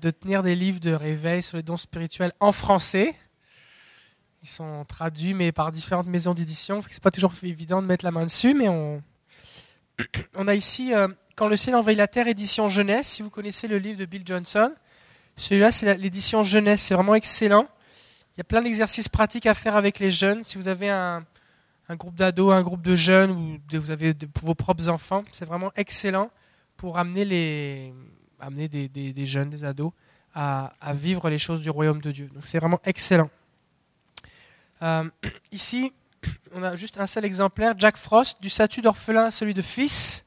de tenir des livres de réveil sur les dons spirituels en français. Ils sont traduits, mais par différentes maisons d'édition. C'est pas toujours évident de mettre la main dessus, mais on, on a ici euh, Quand le ciel envahit la terre, édition jeunesse. Si vous connaissez le livre de Bill Johnson, celui-là, c'est l'édition jeunesse. C'est vraiment excellent. Il y a plein d'exercices pratiques à faire avec les jeunes. Si vous avez un, un groupe d'ados, un groupe de jeunes, ou vous avez vos propres enfants, c'est vraiment excellent pour amener les, amener des, jeunes, des ados, à, vivre les choses du royaume de Dieu. Donc c'est vraiment excellent. Euh, ici, on a juste un seul exemplaire, Jack Frost, du statut d'orphelin à celui de fils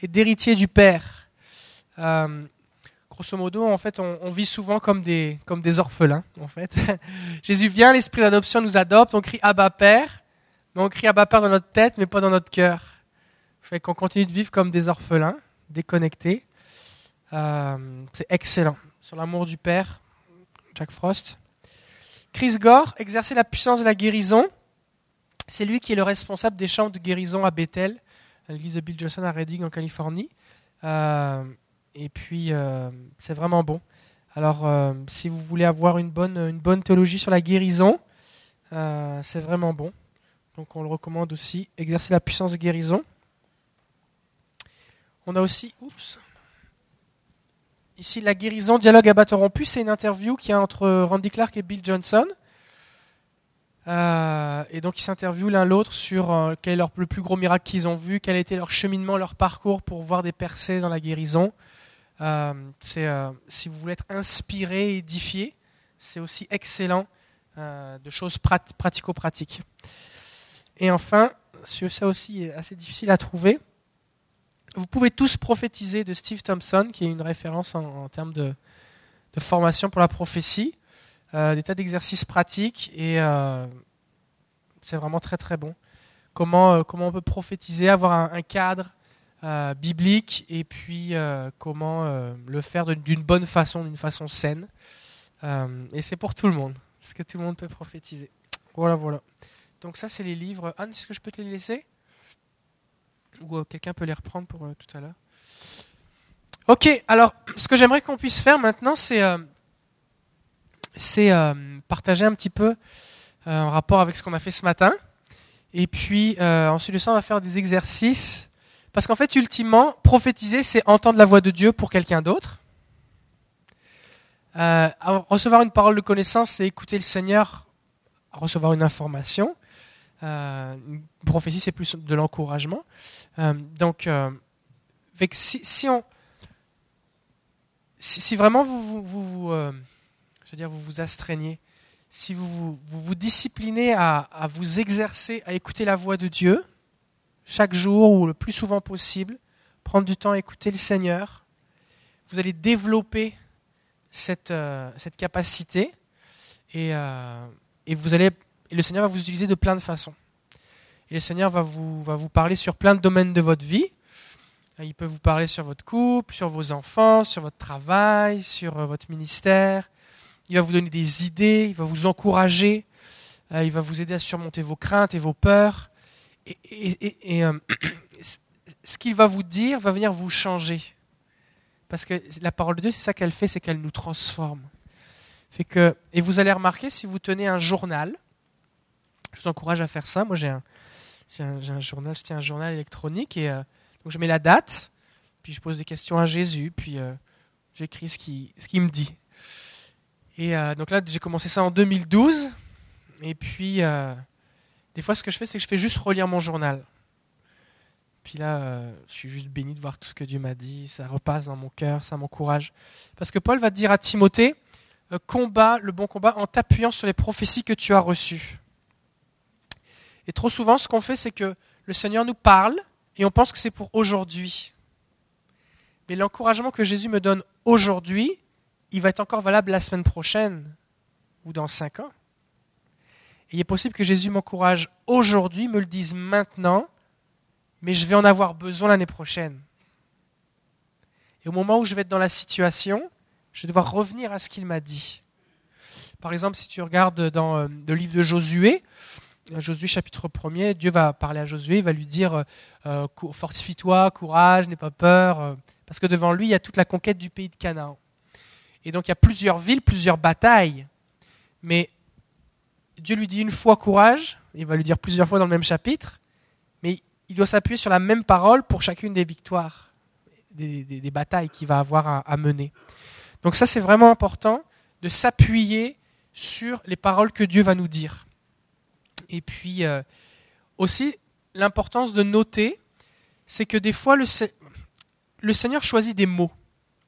et d'héritier du père. Euh, grosso modo, en fait, on, vit souvent comme des, orphelins. En fait. Jésus vient, l'esprit d'adoption nous adopte, on crie Abba Père, mais on crie Abba Père dans notre tête, mais pas dans notre cœur. Fait qu'on continue de vivre comme des orphelins, déconnectés. Euh, c'est excellent. Sur l'amour du Père, Jack Frost. Chris Gore, exercer la puissance de la guérison. C'est lui qui est le responsable des chants de guérison à Bethel, à l'église de Bill Johnson à Redding en Californie. Euh, et puis, euh, c'est vraiment bon. Alors, si vous voulez avoir une bonne, une bonne théologie sur la guérison, c'est vraiment bon. Donc, on le recommande aussi. Exercer la puissance de guérison. On a aussi, oups, Ici, la guérison, dialogue à bâton rompu, c'est une interview qui a entre Randy Clark et Bill Johnson. Euh, et donc, ils s'interviewent l'un l'autre sur euh, quel est leur, le plus gros miracle qu'ils ont vu, quel a été leur cheminement, leur parcours pour voir des percées dans la guérison. Euh, c'est, si vous voulez être inspiré, édifié, c'est aussi excellent de choses pratico-pratiques. Et enfin, ça aussi est assez difficile à trouver, vous pouvez tous prophétiser de Steve Thompson, qui est une référence en, termes de, formation pour la prophétie, euh, des tas d'exercices pratiques, et euh, c'est vraiment très très bon. Comment, euh, comment on peut prophétiser, avoir un, cadre biblique, et puis comment le faire d'une bonne façon, d'une façon saine. et c'est pour tout le monde, parce que tout le monde peut prophétiser. Voilà, voilà. Donc ça, c'est les livres. Anne, est-ce que je peux te les laisser? Ou euh, quelqu'un peut les reprendre pour euh, tout à l'heure. Ok, alors ce que j'aimerais qu'on puisse faire maintenant, c'est euh, partager un petit peu en rapport avec ce qu'on a fait ce matin. Et puis ensuite de ça, on va faire des exercices. Parce qu'en fait, ultimement, prophétiser, c'est entendre la voix de Dieu pour quelqu'un d'autre. recevoir une parole de connaissance, c'est écouter le Seigneur, recevoir une information. Euh, une prophétie, c'est plus de l'encouragement. Euh, donc, euh, si, si, on, vraiment vous vous, veux dire, vous vous astreignez, si vous vous, vous disciplinez à, à, vous exercer, à écouter la voix de Dieu, chaque jour ou le plus souvent possible, prendre du temps à écouter le Seigneur, vous allez développer cette, cette capacité et, et vous allez et le Seigneur va vous utiliser de plein de façons. Et le Seigneur va vous, parler sur plein de domaines de votre vie. Il peut vous parler sur votre couple, sur vos enfants, sur votre travail, sur euh, votre ministère. Il va vous donner des idées, il va vous encourager, euh, il va vous aider à surmonter vos craintes et vos peurs. Et, euh, ce qu'il va vous dire va venir vous changer. Parce que la parole de Dieu, c'est ça qu'elle fait, c'est qu'elle nous transforme. Et vous allez remarquer, si vous tenez un journal, je vous encourage à faire ça. Moi, j'ai un, un, journal, un journal électronique et euh, donc je mets la date, puis je pose des questions à Jésus, puis euh, j'écris ce qu'il me dit. Et euh, donc là, j'ai commencé ça en 2012. Et puis, des fois, ce que je fais, c'est que je fais juste relire mon journal. Puis là, je suis juste béni de voir tout ce que Dieu m'a dit. Ça repasse dans mon cœur, ça m'encourage. Parce que Paul va dire à Timothée, combat le bon combat en t'appuyant sur les prophéties que tu as reçues. Et trop souvent, ce qu'on fait, c'est que le Seigneur nous parle et on pense que c'est pour aujourd'hui. Mais l'encouragement que Jésus me donne aujourd'hui, il va être encore valable la semaine prochaine ou dans cinq ans. Il est possible que Jésus m'encourage aujourd'hui, me le dise maintenant, mais je vais en avoir besoin l'année prochaine. Et au moment où je vais être dans la situation, je vais devoir revenir à ce qu'il m'a dit. Par exemple, si tu regardes dans euh, le livre de Josué, Josué chapitre 1er, Dieu va parler à Josué, il va lui dire euh, euh, Fortifie-toi, courage, n'aie pas peur, euh, parce que devant lui, il y a toute la conquête du pays de Canaan. Et donc il y a plusieurs villes, plusieurs batailles. Mais Dieu lui dit une fois courage, il va lui dire plusieurs fois dans le même chapitre, mais il doit s'appuyer sur la même parole pour chacune des victoires, des, batailles qu'il va avoir à, mener. Donc ça c'est vraiment important de s'appuyer sur les paroles que Dieu va nous dire. Et puis euh, aussi l'importance de noter, c'est que des fois le, Seigneur choisit des mots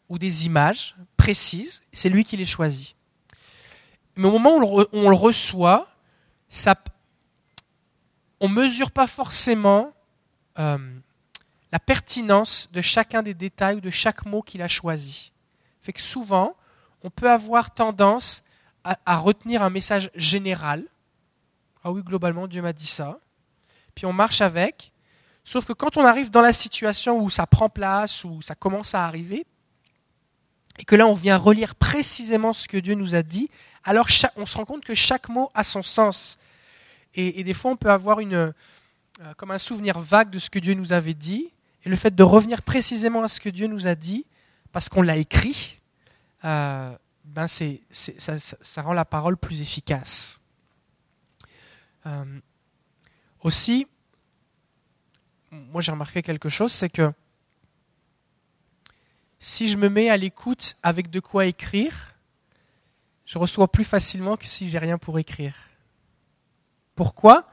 ou des images précises, c'est lui qui les choisit. Mais au moment où on le reçoit, on ne mesure pas forcément euh, la pertinence de chacun des détails ou de chaque mot qu'il a choisi. Fait que souvent, on peut avoir tendance à retenir un message général. Ah oui, globalement, Dieu m'a dit ça. Puis on marche avec. Sauf que quand on arrive dans la situation où ça prend place, où ça commence à arriver, et que là on vient relire précisément ce que Dieu nous a dit, alors on se rend compte que chaque mot a son sens. Et, des fois on peut avoir euh, comme un souvenir vague de ce que Dieu nous avait dit, et le fait de revenir précisément à ce que Dieu nous a dit, parce qu'on l'a écrit, euh, ben ça, rend la parole plus efficace. Euh, aussi, moi j'ai remarqué quelque chose, c'est que si je me mets à l'écoute avec de quoi écrire, je reçois plus facilement que si j'ai rien pour écrire. Pourquoi?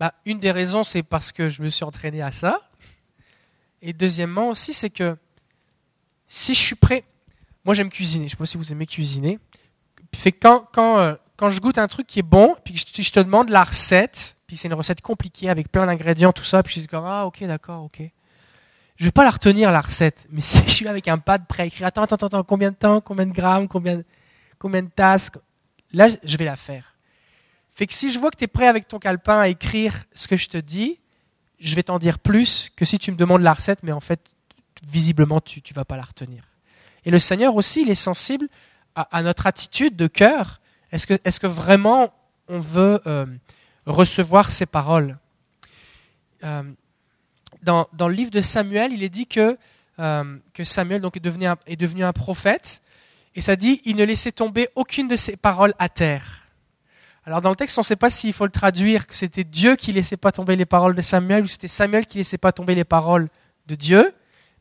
Bah, Une des raisons, c'est parce que je me suis entraîné à ça. Et deuxièmement aussi, c'est que si je suis prêt, moi j'aime cuisiner, je ne sais pas si vous aimez cuisiner, fait quand, quand, euh, quand je goûte un truc qui est bon, puis je, je te demande la recette, puis c'est une recette compliquée avec plein d'ingrédients, tout ça, puis je dis comme, ah ok, d'accord, ok je vais pas la retenir la recette, mais si je suis avec un pad prêt à écrire, attends, attends, attends, combien de temps, combien de grammes, combien, combien de tasses, là, je vais la faire. Fait que si je vois que tu es prêt avec ton calepin à écrire ce que je te dis, je vais t'en dire plus que si tu me demandes la recette, mais en fait, visiblement, tu ne vas pas la retenir. Et le Seigneur aussi, il est sensible à, notre attitude de cœur. Est-ce que, est que, vraiment on veut euh, recevoir ces paroles? Euh, dans, le livre de Samuel, il est dit que, euh, que Samuel donc, est, devenu un, est devenu un prophète. Et ça dit, il ne laissait tomber aucune de ses paroles à terre. Alors dans le texte, on ne sait pas s'il faut le traduire, que c'était Dieu qui ne laissait pas tomber les paroles de Samuel ou c'était Samuel qui ne laissait pas tomber les paroles de Dieu.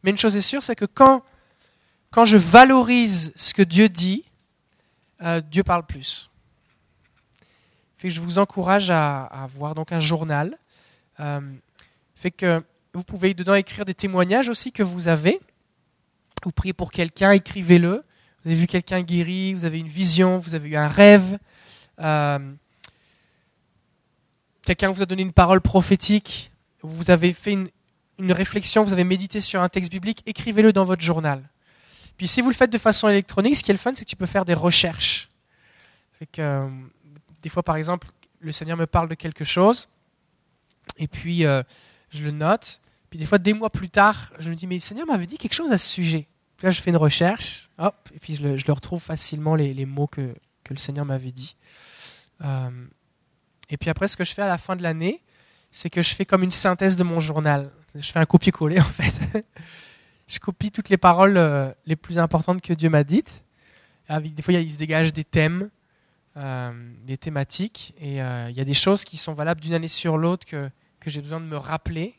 Mais une chose est sûre, c'est que quand, quand je valorise ce que Dieu dit, euh, Dieu parle plus. Fait que je vous encourage à, avoir donc un journal. Euh, fait que vous pouvez dedans écrire des témoignages aussi que vous avez. Vous priez pour quelqu'un, écrivez-le. Vous avez vu quelqu'un guéri, vous avez une vision, vous avez eu un rêve. Euh, quelqu'un vous a donné une parole prophétique. Vous avez fait une, réflexion, vous avez médité sur un texte biblique. Écrivez-le dans votre journal. Puis si vous le faites de façon électronique, ce qui est le fun, c'est que tu peux faire des recherches. que, euh, des fois, par exemple, le Seigneur me parle de quelque chose, et puis euh, je le note, puis des fois, des mois plus tard, je me dis, mais le Seigneur m'avait dit quelque chose à ce sujet. Puis là, je fais une recherche, hop, et puis je le, retrouve facilement, les, mots que, que, le Seigneur m'avait dit. Euh, et puis après, ce que je fais à la fin de l'année, c'est que je fais comme une synthèse de mon journal. Je fais un copier-coller, en fait. Je copie toutes les paroles euh, les plus importantes que Dieu m'a dites. des fois, il se dégage des thèmes, euh, des thématiques, et il y a des choses qui sont valables d'une année sur l'autre que, j'ai besoin de me rappeler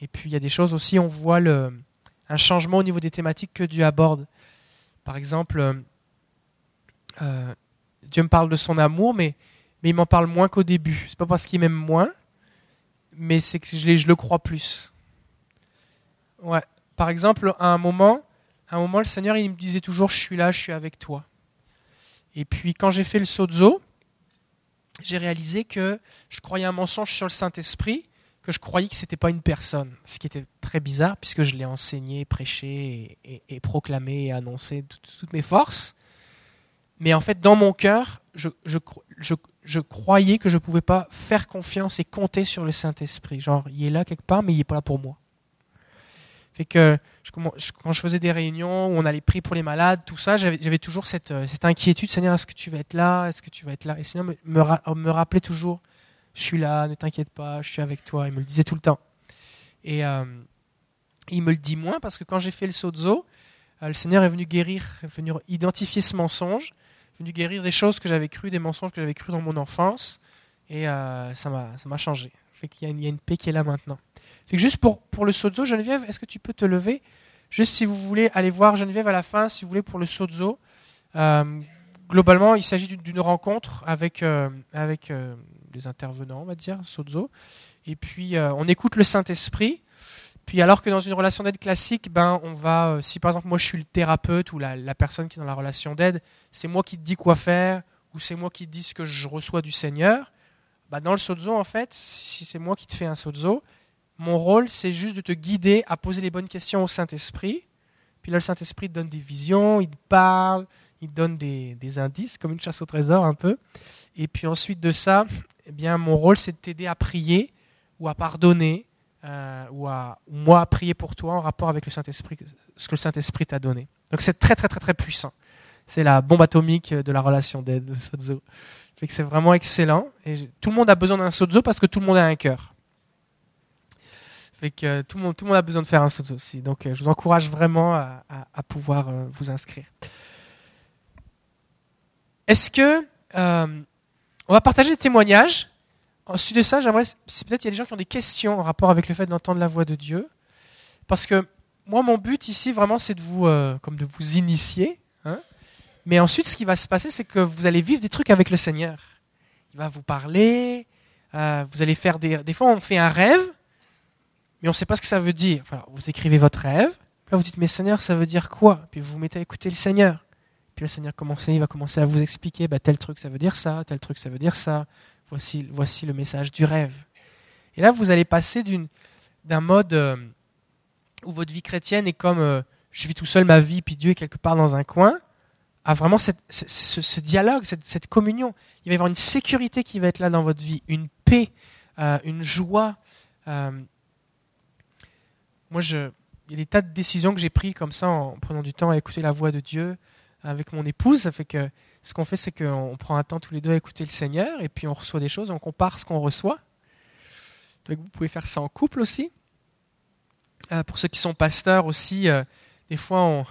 et puis il y a des choses aussi, on voit un changement au niveau des thématiques que Dieu aborde. Par exemple, euh, euh, Dieu me parle de son amour, mais, mais il m'en parle moins qu'au début. C'est pas parce qu'il m'aime moins, mais c'est que je, je, le crois plus. Ouais. Par exemple, à un moment, un moment, le Seigneur, il me disait toujours, je suis là, je suis avec toi. Et puis quand j'ai fait le sozo, j'ai réalisé que je croyais un mensonge sur le Saint-Esprit que je croyais que ce n'était pas une personne, ce qui était très bizarre puisque je l'ai enseigné, prêché et, proclamé et annoncé toutes mes forces. Mais en fait, dans mon cœur, je, je, croyais que je ne pouvais pas faire confiance et compter sur le Saint-Esprit. Genre, il est là quelque part, mais il n'est pas là pour moi. Fait que quand je faisais des réunions où on allait prier pour les malades, tout ça, j'avais toujours cette, cette, inquiétude, Seigneur, est-ce que tu vas être là? Est-ce que tu vas être là? Et le Seigneur me, rappelait toujours, je suis là, ne t'inquiète pas, je suis avec toi. Il me le disait tout le temps. Et euh, il me le dit moins parce que quand j'ai fait le sozo, euh, le Seigneur est venu guérir, est venu identifier ce mensonge, est venu guérir des choses que j'avais crues, des mensonges que j'avais crues dans mon enfance, et euh, ça m'a changé. Fait qu'il y, a une paix qui est là maintenant. Fait que juste pour, pour le sozo, Geneviève, est-ce que tu peux te lever? Juste si vous voulez aller voir Geneviève à la fin, si vous voulez pour le sozo. Euh, globalement, il s'agit d'une rencontre avec, euh, avec des intervenants, on va dire, sozo. Et puis, on écoute le Saint-Esprit. Puis alors que dans une relation d'aide classique, ben on va, euh, si par exemple moi je suis le thérapeute ou la, personne qui est dans la relation d'aide, c'est moi qui te dis quoi faire ou c'est moi qui te dis ce que je reçois du Seigneur. Ben dans le sozo en fait, si c'est moi qui te fais un sozo, mon rôle c'est juste de te guider à poser les bonnes questions au Saint-Esprit. Puis là le Saint-Esprit te donne des visions, il te parle, il donne des, des, indices comme une chasse au trésor un peu. Et puis ensuite de ça, eh bien mon rôle c'est de t'aider à prier ou à pardonner euh, ou, à, moi à prier pour toi en rapport avec le Saint-Esprit, ce que le Saint-Esprit t'a donné. Donc c'est très très très très puissant. C'est la bombe atomique de la relation d'aide, le sozo. C'est vraiment excellent. Et tout le monde a besoin d'un sozo parce que tout le monde a un cœur. Tout le, monde, a besoin de faire un sozo aussi. Donc euh, je vous encourage vraiment à, pouvoir euh, vous inscrire. Est-ce que on va partager des témoignages Ensuite de ça, j'aimerais, si peut-être il y a des gens qui ont des questions en rapport avec le fait d'entendre la voix de Dieu, parce que moi, mon but ici, vraiment, c'est de vous, euh, comme de vous initier. Hein. Mais ensuite, ce qui va se passer, c'est que vous allez vivre des trucs avec le Seigneur. Il va vous parler. Euh, vous allez faire des. Des fois, on fait un rêve, mais on ne sait pas ce que ça veut dire. vous écrivez votre rêve. Là, vous dites, mais Seigneur, ça veut dire quoi? Puis vous vous mettez à écouter le Seigneur. Puis le Seigneur commence, il va commencer à vous expliquer, bah, tel truc, ça veut dire ça, tel truc, ça veut dire ça. Voici, voici le message du rêve. Et là, vous allez passer d'un mode euh, où votre vie chrétienne est comme euh, je vis tout seul ma vie, puis Dieu est quelque part dans un coin, à vraiment ce, dialogue, cette, communion. Il va y avoir une sécurité qui va être là dans votre vie, une paix, euh, une joie. Moi, il y a des tas de décisions que j'ai prises comme ça en prenant du temps à écouter la voix de Dieu avec mon épouse. Fait que ce qu'on fait, c'est qu'on prend un temps tous les deux à écouter le Seigneur et puis on reçoit des choses, on compare ce qu'on reçoit. Vous pouvez faire ça en couple aussi. Euh, pour ceux qui sont pasteurs aussi, euh, des fois,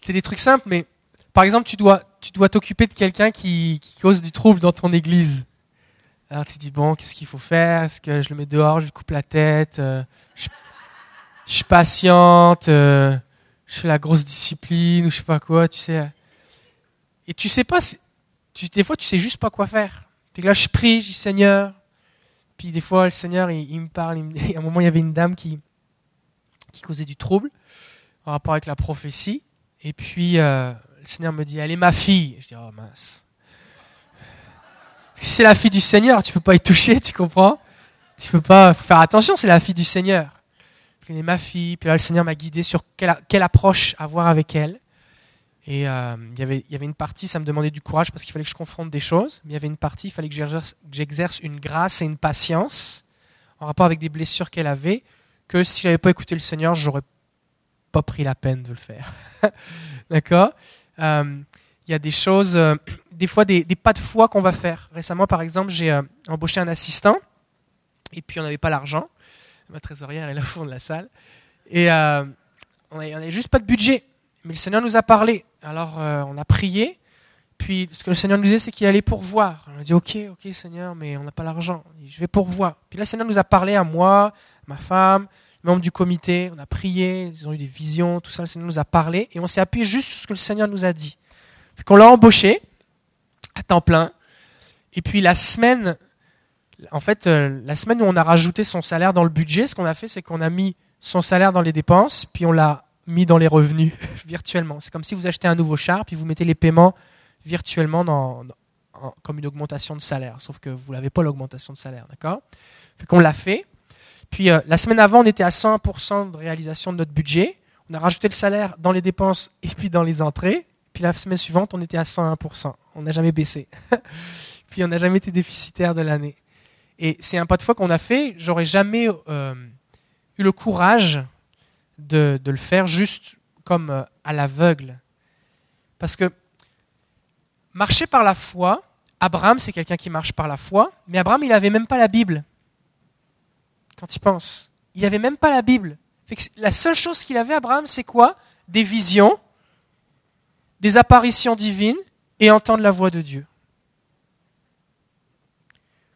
c'est des trucs simples, mais par exemple, tu dois tu dois t'occuper de quelqu'un qui, cause du trouble dans ton église. Alors tu dis, bon, qu'est-ce qu'il faut faire? Est-ce que je le mets dehors, je lui coupe la tête euh, je, je, patiente, je fais la grosse discipline ou je sais pas quoi, tu sais. Et tu sais pas, des fois tu sais juste pas quoi faire. Puis là je prie, je dis Seigneur. Puis des fois le Seigneur il, me parle. à un moment il y avait une dame qui, qui causait du trouble en rapport avec la prophétie. Et puis euh, le Seigneur me dit Elle est ma fille. Je dis Oh mince. C'est la fille du Seigneur, tu peux pas y toucher, tu comprends? Tu peux pas faire attention, c'est la fille du Seigneur. Elle est ma fille. Puis là le Seigneur m'a guidé sur quelle, quelle approche avoir avec elle. Et euh, il, y avait, il y avait une partie, ça me demandait du courage parce qu'il fallait que je confronte des choses, mais il y avait une partie, il fallait que j'exerce une grâce et une patience en rapport avec des blessures qu'elle avait, que si j'avais pas écouté le Seigneur, j'aurais pas pris la peine de le faire. D'accord? Euh, Il y a des choses, euh, des fois des, pas de foi qu'on va faire. Récemment, par exemple, j'ai embauché un assistant, et puis on n'avait pas l'argent. Ma trésorière elle est là au fond de la salle. Et on n'avait juste pas de budget. Mais le Seigneur nous a parlé. Alors euh, on a prié. Puis ce que le Seigneur nous disait, c'est qu'il allait pourvoir. On a dit Ok, ok Seigneur, mais on n'a pas l'argent. Je vais pourvoir. Puis là, le Seigneur nous a parlé à moi, ma femme, membres du comité. On a prié, ils ont eu des visions, tout ça. Le Seigneur nous a parlé et on s'est appuyé juste sur ce que le Seigneur nous a dit. Puis qu'on l'a embauché à temps plein. Et puis la semaine, en fait, euh, la semaine où on a rajouté son salaire dans le budget, ce qu'on a fait, c'est qu'on a mis son salaire dans les dépenses, puis on l'a mis dans les revenus virtuellement. C'est comme si vous achetez un nouveau char, puis vous mettez les paiements virtuellement dans, comme une augmentation de salaire. Sauf que vous n'avez pas l'augmentation de salaire, d'accord? Fait l'a fait. Puis euh, la semaine avant, on était à 100% de réalisation de notre budget. On a rajouté le salaire dans les dépenses et puis dans les entrées. Puis la semaine suivante, on était à 101%. On n'a jamais baissé. puis on n'a jamais été déficitaire de l'année. Et c'est un pas de foi qu'on a fait. J'aurais jamais euh, eu le courage de, le faire juste comme euh, à l'aveugle. Parce que marcher par la foi, Abraham, c'est quelqu'un qui marche par la foi, mais Abraham, il n'avait même pas la Bible. Quand il pense, il n'avait même pas la Bible. la seule chose qu'il avait, Abraham, c'est quoi? Des visions, des apparitions divines et entendre la voix de Dieu.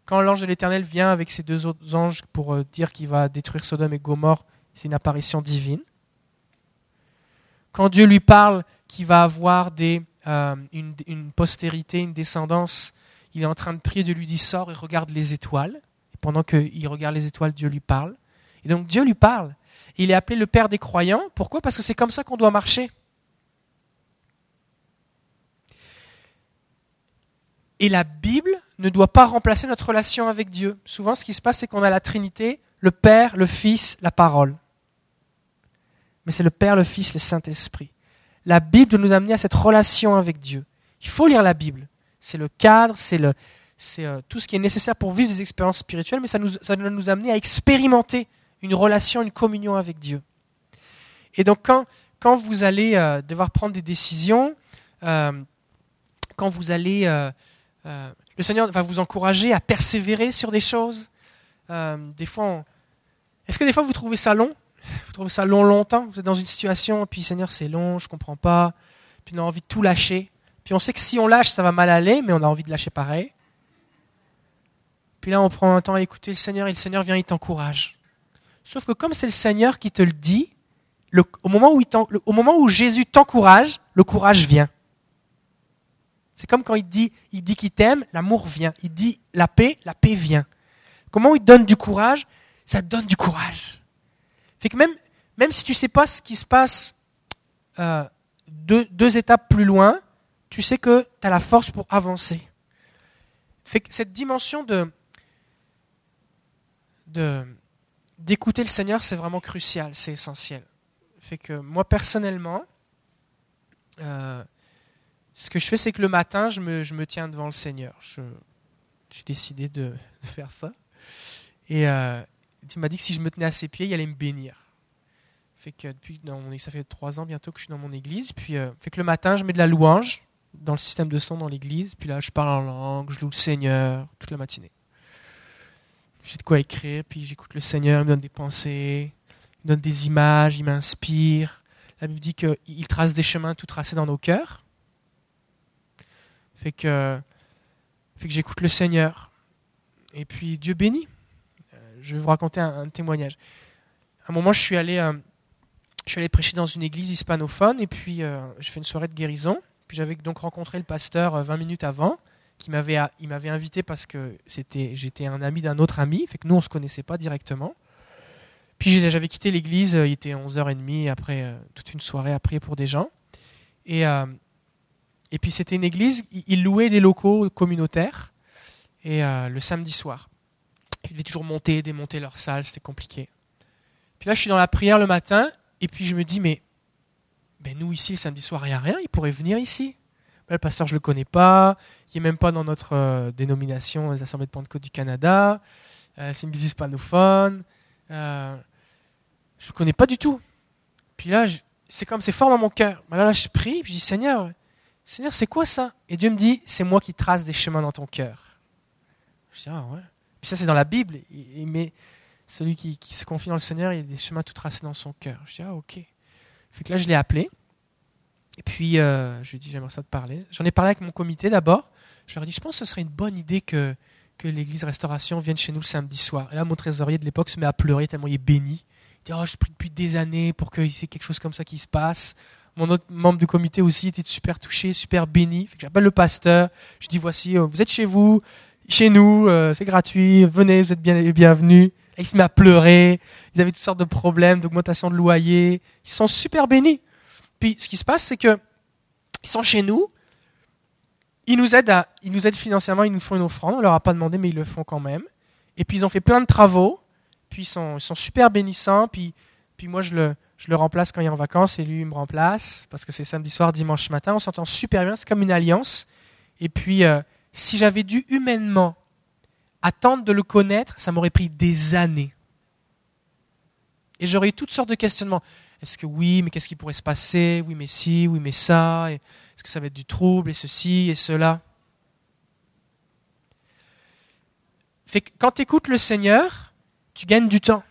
Quand l'ange de l'Éternel vient avec ses deux autres anges pour euh, dire qu'il va détruire Sodome et Gomorre, c'est une apparition divine. Quand Dieu lui parle qu'il va avoir euh, une, postérité, une descendance, il est en train de prier, Dieu lui dit sors et regarde les étoiles. Et pendant qu'il regarde les étoiles, Dieu lui parle. Et donc Dieu lui parle. Il est appelé le Père des croyants. Pourquoi? Parce que c'est comme ça qu'on doit marcher. Et la Bible ne doit pas remplacer notre relation avec Dieu. Souvent, ce qui se passe, c'est qu'on a la Trinité, le Père, le Fils, la parole. Mais c'est le Père, le Fils, le Saint-Esprit. La Bible doit nous amener à cette relation avec Dieu. Il faut lire la Bible. C'est le cadre, c'est euh, tout ce qui est nécessaire pour vivre des expériences spirituelles, mais ça, nous, ça doit nous amener à expérimenter une relation, une communion avec Dieu. Et donc quand, quand vous allez euh, devoir prendre des décisions, euh, quand vous allez... le Seigneur va vous encourager à persévérer sur des choses. des fois, est-ce que des fois vous trouvez ça long? Vous trouvez ça long longtemps? Vous êtes dans une situation, puis Seigneur, c'est long, je comprends pas. Puis on a envie de tout lâcher. Puis on sait que si on lâche, ça va mal aller, mais on a envie de lâcher pareil. Puis là, on prend un temps à écouter le Seigneur et le Seigneur vient, il t'encourage. Sauf que comme c'est le Seigneur qui te le dit, au moment où Jésus t'encourage, le courage vient. C'est comme quand il dit, il dit qu'il t'aime, l'amour vient. Il dit la paix, la paix vient. Comment il donne du courage? Ça donne du courage. Fait que même, même si tu sais pas ce qui se passe euh, deux, étapes plus loin, tu sais que tu as la force pour avancer. Fait que cette dimension de, d'écouter le Seigneur, c'est vraiment crucial, c'est essentiel. Fait que moi personnellement, euh, ce que je fais, c'est que le matin, je me, tiens devant le Seigneur. J'ai décidé de, faire ça. Et euh, il m'a dit que si je me tenais à ses pieds, il allait me bénir. Fait que depuis, ça fait trois ans bientôt que je suis dans mon église. Puis, euh, fait que le matin, je mets de la louange dans le système de son dans l'église. Puis là, je parle en langue, je loue le Seigneur toute la matinée. J'ai de quoi écrire, puis j'écoute le Seigneur, il me donne des pensées, il me donne des images, il m'inspire. La Bible dit qu'il trace des chemins tout tracés dans nos cœurs. Fait que, fait que j'écoute le Seigneur. Et puis Dieu bénit. Euh, je vais vous raconter un, témoignage. À un moment, je suis allé, euh, je suis allé prêcher dans une église hispanophone et puis euh, je fais une soirée de guérison. Puis j'avais donc rencontré le pasteur 20 minutes avant, qui m'avait, il m'avait invité parce que c'était, j'étais un ami d'un autre ami, fait que nous on se connaissait pas directement. Puis j'avais quitté l'église, il était 11h30 après toute une soirée à prier pour des gens. Et et puis c'était une église, ils louaient des locaux communautaires et euh, le samedi soir. Ils devaient toujours monter, démonter leur salle, c'était compliqué. Puis là, je suis dans la prière le matin et puis je me dis, mais ben nous ici, le samedi soir, il n'y a rien, il pourrait venir ici. Ben, le pasteur, je ne le connais pas, il n'est même pas dans notre euh, dénomination, les Assemblées de Pentecôte du Canada, euh, c'est une église hispanophone, je ne le connais pas du tout. Puis là, c'est comme, c'est fort dans mon cœur. Ben là, là, je prie, puis je dis, Seigneur, Seigneur, c'est quoi ça? Et Dieu me dit, c'est moi qui trace des chemins dans ton cœur. Je dis, ah ouais. Puis ça, c'est dans la Bible. Mais celui qui, se confie dans le Seigneur, il y a des chemins tout tracés dans son cœur. Je dis, ah ok. Fait que là, je l'ai appelé. Et puis, euh, je lui ai dit, j'aimerais ça te parler. J'en ai parlé avec mon comité d'abord. Je leur ai dit, je pense que ce serait une bonne idée que, que l'église Restauration vienne chez nous le samedi soir. Et là, mon trésorier de l'époque se met à pleurer tellement il est béni. Il dit, oh, je prie depuis des années pour y ait quelque chose comme ça qui se passe. Mon autre membre du comité aussi était super touché, super béni. J'appelle le pasteur. Je dis voici, euh, vous êtes chez vous, chez nous, euh, c'est gratuit. Venez, vous êtes bien bienvenus. il se met à pleurer. Ils avaient toutes sortes de problèmes, d'augmentation de loyer. Ils sont super bénis. Puis ce qui se passe, c'est que ils sont chez nous. Ils nous aident à, ils nous aident financièrement. Ils nous font une offrande. On leur a pas demandé, mais ils le font quand même. Et puis ils ont fait plein de travaux. Puis ils sont, ils sont super bénissants. Puis, puis moi je le, je le remplace quand il est en vacances et lui me remplace parce que c'est samedi soir, dimanche matin. On s'entend super bien, c'est comme une alliance. Et puis, euh, si j'avais dû humainement attendre de le connaître, ça m'aurait pris des années. Et j'aurais eu toutes sortes de questionnements. Est-ce que oui, mais qu'est-ce qui pourrait se passer? Oui, mais si, oui, mais ça. Est-ce que ça va être du trouble et ceci et cela? Quand tu écoutes le Seigneur, tu gagnes du temps.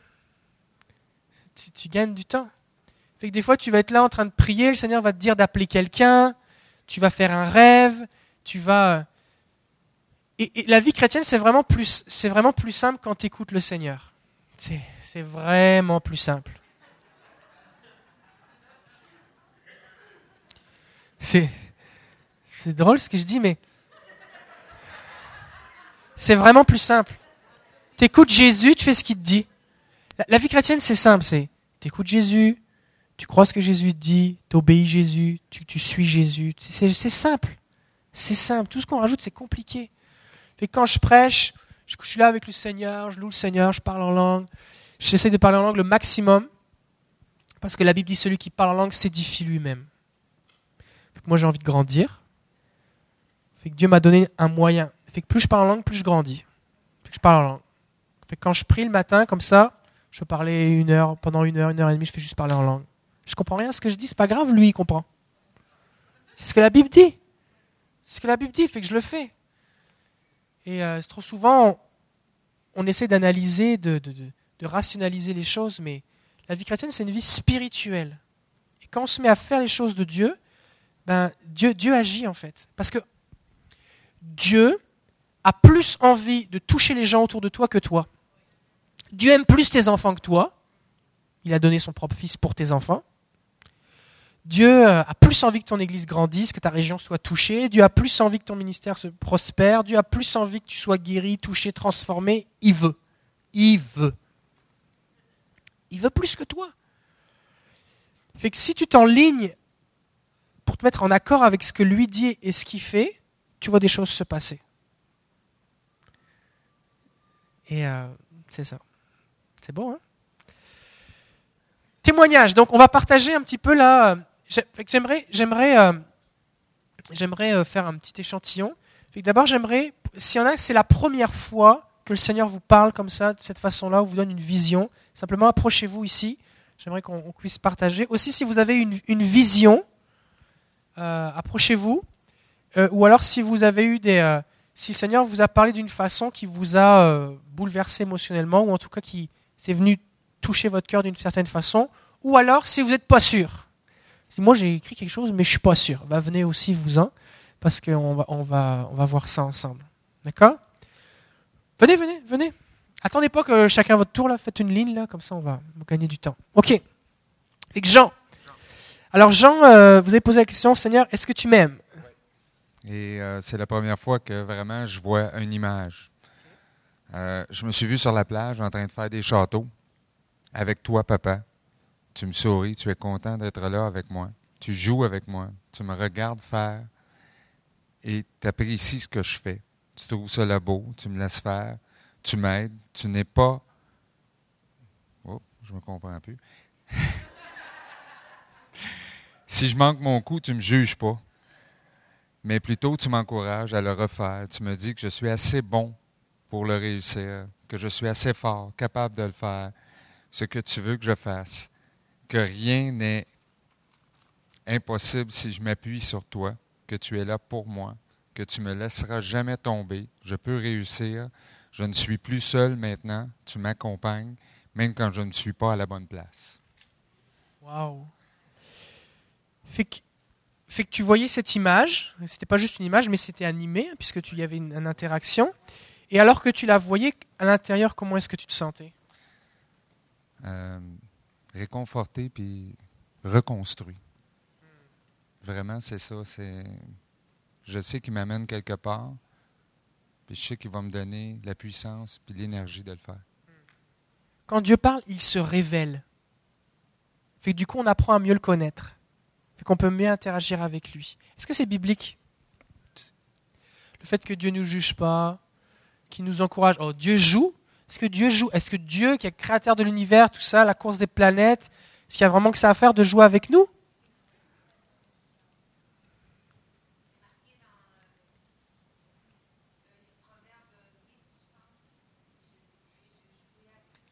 Tu gagnes du temps Fait que des fois, tu vas être là en train de prier, le Seigneur va te dire d'appeler quelqu'un, tu vas faire un rêve, tu vas... Euh, et, la vie chrétienne, c'est vraiment, plus, c'est vraiment plus simple quand tu écoutes le Seigneur. C'est, vraiment plus simple. C'est, c'est drôle ce que je dis, mais c'est vraiment plus simple. Tu écoutes Jésus, tu fais ce qu'il te dit. La, vie chrétienne, c'est simple. C'est tu écoutes Jésus, tu crois ce que Jésus te dit, tu obéis Jésus, tu, tu suis Jésus. C'est, simple. C'est simple. Tout ce qu'on rajoute, c'est compliqué. Fait quand je prêche, je, suis là avec le Seigneur, je loue le Seigneur, je parle en langue. J'essaie de parler en langue le maximum. Parce que la Bible dit celui qui parle en langue s'édifie lui-même. Moi, j'ai envie de grandir. Fait que Dieu m'a donné un moyen. Fait que plus je parle en langue, plus je grandis. Fait que je parle en langue. Fait que quand je prie le matin, comme ça, je peux parler une heure, pendant une heure, une heure et demie, je fais juste parler en langue. Je comprends rien à ce que je dis, c'est pas grave, lui, il comprend. C'est ce que la Bible dit. C'est ce que la Bible dit, fait que je le fais. Et euh, trop souvent, on, essaie d'analyser, de, de, rationaliser les choses, mais la vie chrétienne, c'est une vie spirituelle. Et quand on se met à faire les choses de Dieu, ben, Dieu, Dieu agit en fait. Parce que Dieu a plus envie de toucher les gens autour de toi que toi. Dieu aime plus tes enfants que toi. Il a donné son propre fils pour tes enfants. Dieu euh, a plus envie que ton église grandisse, que ta région soit touchée. Dieu a plus envie que ton ministère se prospère. Dieu a plus envie que tu sois guéri, touché, transformé. Il veut. Il veut. Il veut plus que toi. Fait que si tu t'enlignes pour te mettre en accord avec ce que lui dit et ce qu'il fait, tu vois des choses se passer. Et euh, c'est ça. C'est bon, hein? Témoignage. Donc, on va partager un petit peu là euh, J'aimerais, euh, euh, faire un petit échantillon. D'abord, j'aimerais, s'il y en a, c'est la première fois que le Seigneur vous parle comme ça, de cette façon-là, ou vous donne une vision. Simplement, approchez-vous ici. J'aimerais qu'on puisse partager. Aussi, si vous avez une, vision, approchez-vous. ou alors, si vous avez eu des, si le Seigneur vous a parlé d'une façon qui vous a bouleversé émotionnellement, ou en tout cas qui s'est venu toucher votre cœur d'une certaine façon, ou alors si vous n'êtes pas sûr moi j'ai écrit quelque chose, mais je suis pas sûr. Bah, venez aussi vous-en, parce qu'on va, on va, on va voir ça ensemble. D'accord? Venez, venez, venez. Attendez pas que chacun votre tour, là, faites une ligne, là, comme ça on va gagner du temps. Ok. Que Jean. Alors Jean, euh, vous avez posé la question, Seigneur, est-ce que tu m'aimes? Et euh, c'est la première fois que vraiment je vois une image. Euh, je me suis vu sur la plage en train de faire des châteaux avec toi, papa. Tu me souris, tu es content d'être là avec moi. Tu joues avec moi. Tu me regardes faire et tu apprécies ce que je fais. Tu trouves là beau, tu me laisses faire, tu m'aides. Tu n'es pas. Oh, je me comprends plus. si je manque mon coup, tu ne me juges pas. Mais plutôt, tu m'encourages à le refaire. Tu me dis que je suis assez bon pour le réussir, que je suis assez fort, capable de le faire, ce que tu veux que je fasse que rien n'est impossible si je m'appuie sur toi, que tu es là pour moi, que tu me laisseras jamais tomber. Je peux réussir. Je ne suis plus seul maintenant. Tu m'accompagnes, même quand je ne suis pas à la bonne place. Wow. Fait que, tu voyais cette image. C'était pas juste une image, mais c'était animé, puisque tu y avait une, une interaction. Et alors que tu la voyais à l'intérieur, comment est-ce que tu te sentais? Euh, réconforté puis reconstruit. Vraiment, c'est ça. C'est, je sais qu'il m'amène quelque part, puis je sais qu'il va me donner la puissance puis l'énergie de le faire. Quand Dieu parle, il se révèle. Fait du coup, on apprend à mieux le connaître. Fait qu'on peut mieux interagir avec lui. Est-ce que c'est biblique? Le fait que Dieu ne nous juge pas, qu'il nous encourage. Oh, Dieu joue, est-ce que Dieu joue? Est-ce que Dieu, qui est créateur de l'univers, tout ça, la course des planètes, est-ce qu'il y a vraiment que ça à faire de jouer avec nous?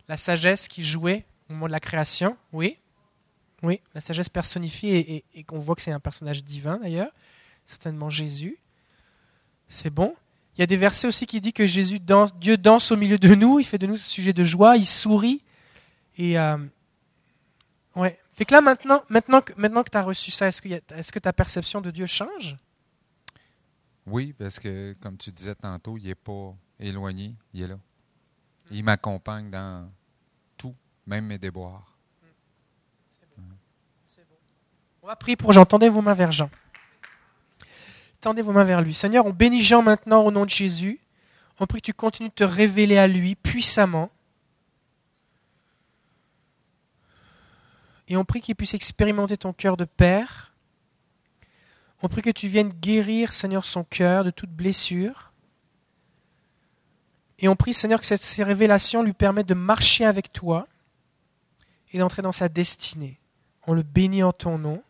La sagesse qui jouait au moment de la création, oui. Oui, la sagesse personnifiée et qu'on voit que c'est un personnage divin d'ailleurs, certainement Jésus. C'est bon. Il y a des versets aussi qui disent que Jésus danse, Dieu danse au milieu de nous, il fait de nous un sujet de joie, il sourit. Et euh, ouais, Fait que là, maintenant, maintenant que, maintenant que tu as reçu ça, est-ce que, est que ta perception de Dieu change? Oui, parce que, comme tu disais tantôt, il n'est pas éloigné, il est là. Il m'accompagne dans tout, même mes déboires. On va prier pour Jean. Tendez vos mains vers Jean. Tendez vos mains vers lui. Seigneur, on bénit Jean maintenant au nom de Jésus. On prie que tu continues de te révéler à lui puissamment. Et on prie qu'il puisse expérimenter ton cœur de Père. On prie que tu viennes guérir, Seigneur, son cœur de toute blessure. Et on prie, Seigneur, que ces révélations lui permettent de marcher avec toi et d'entrer dans sa destinée. On le bénit en ton nom.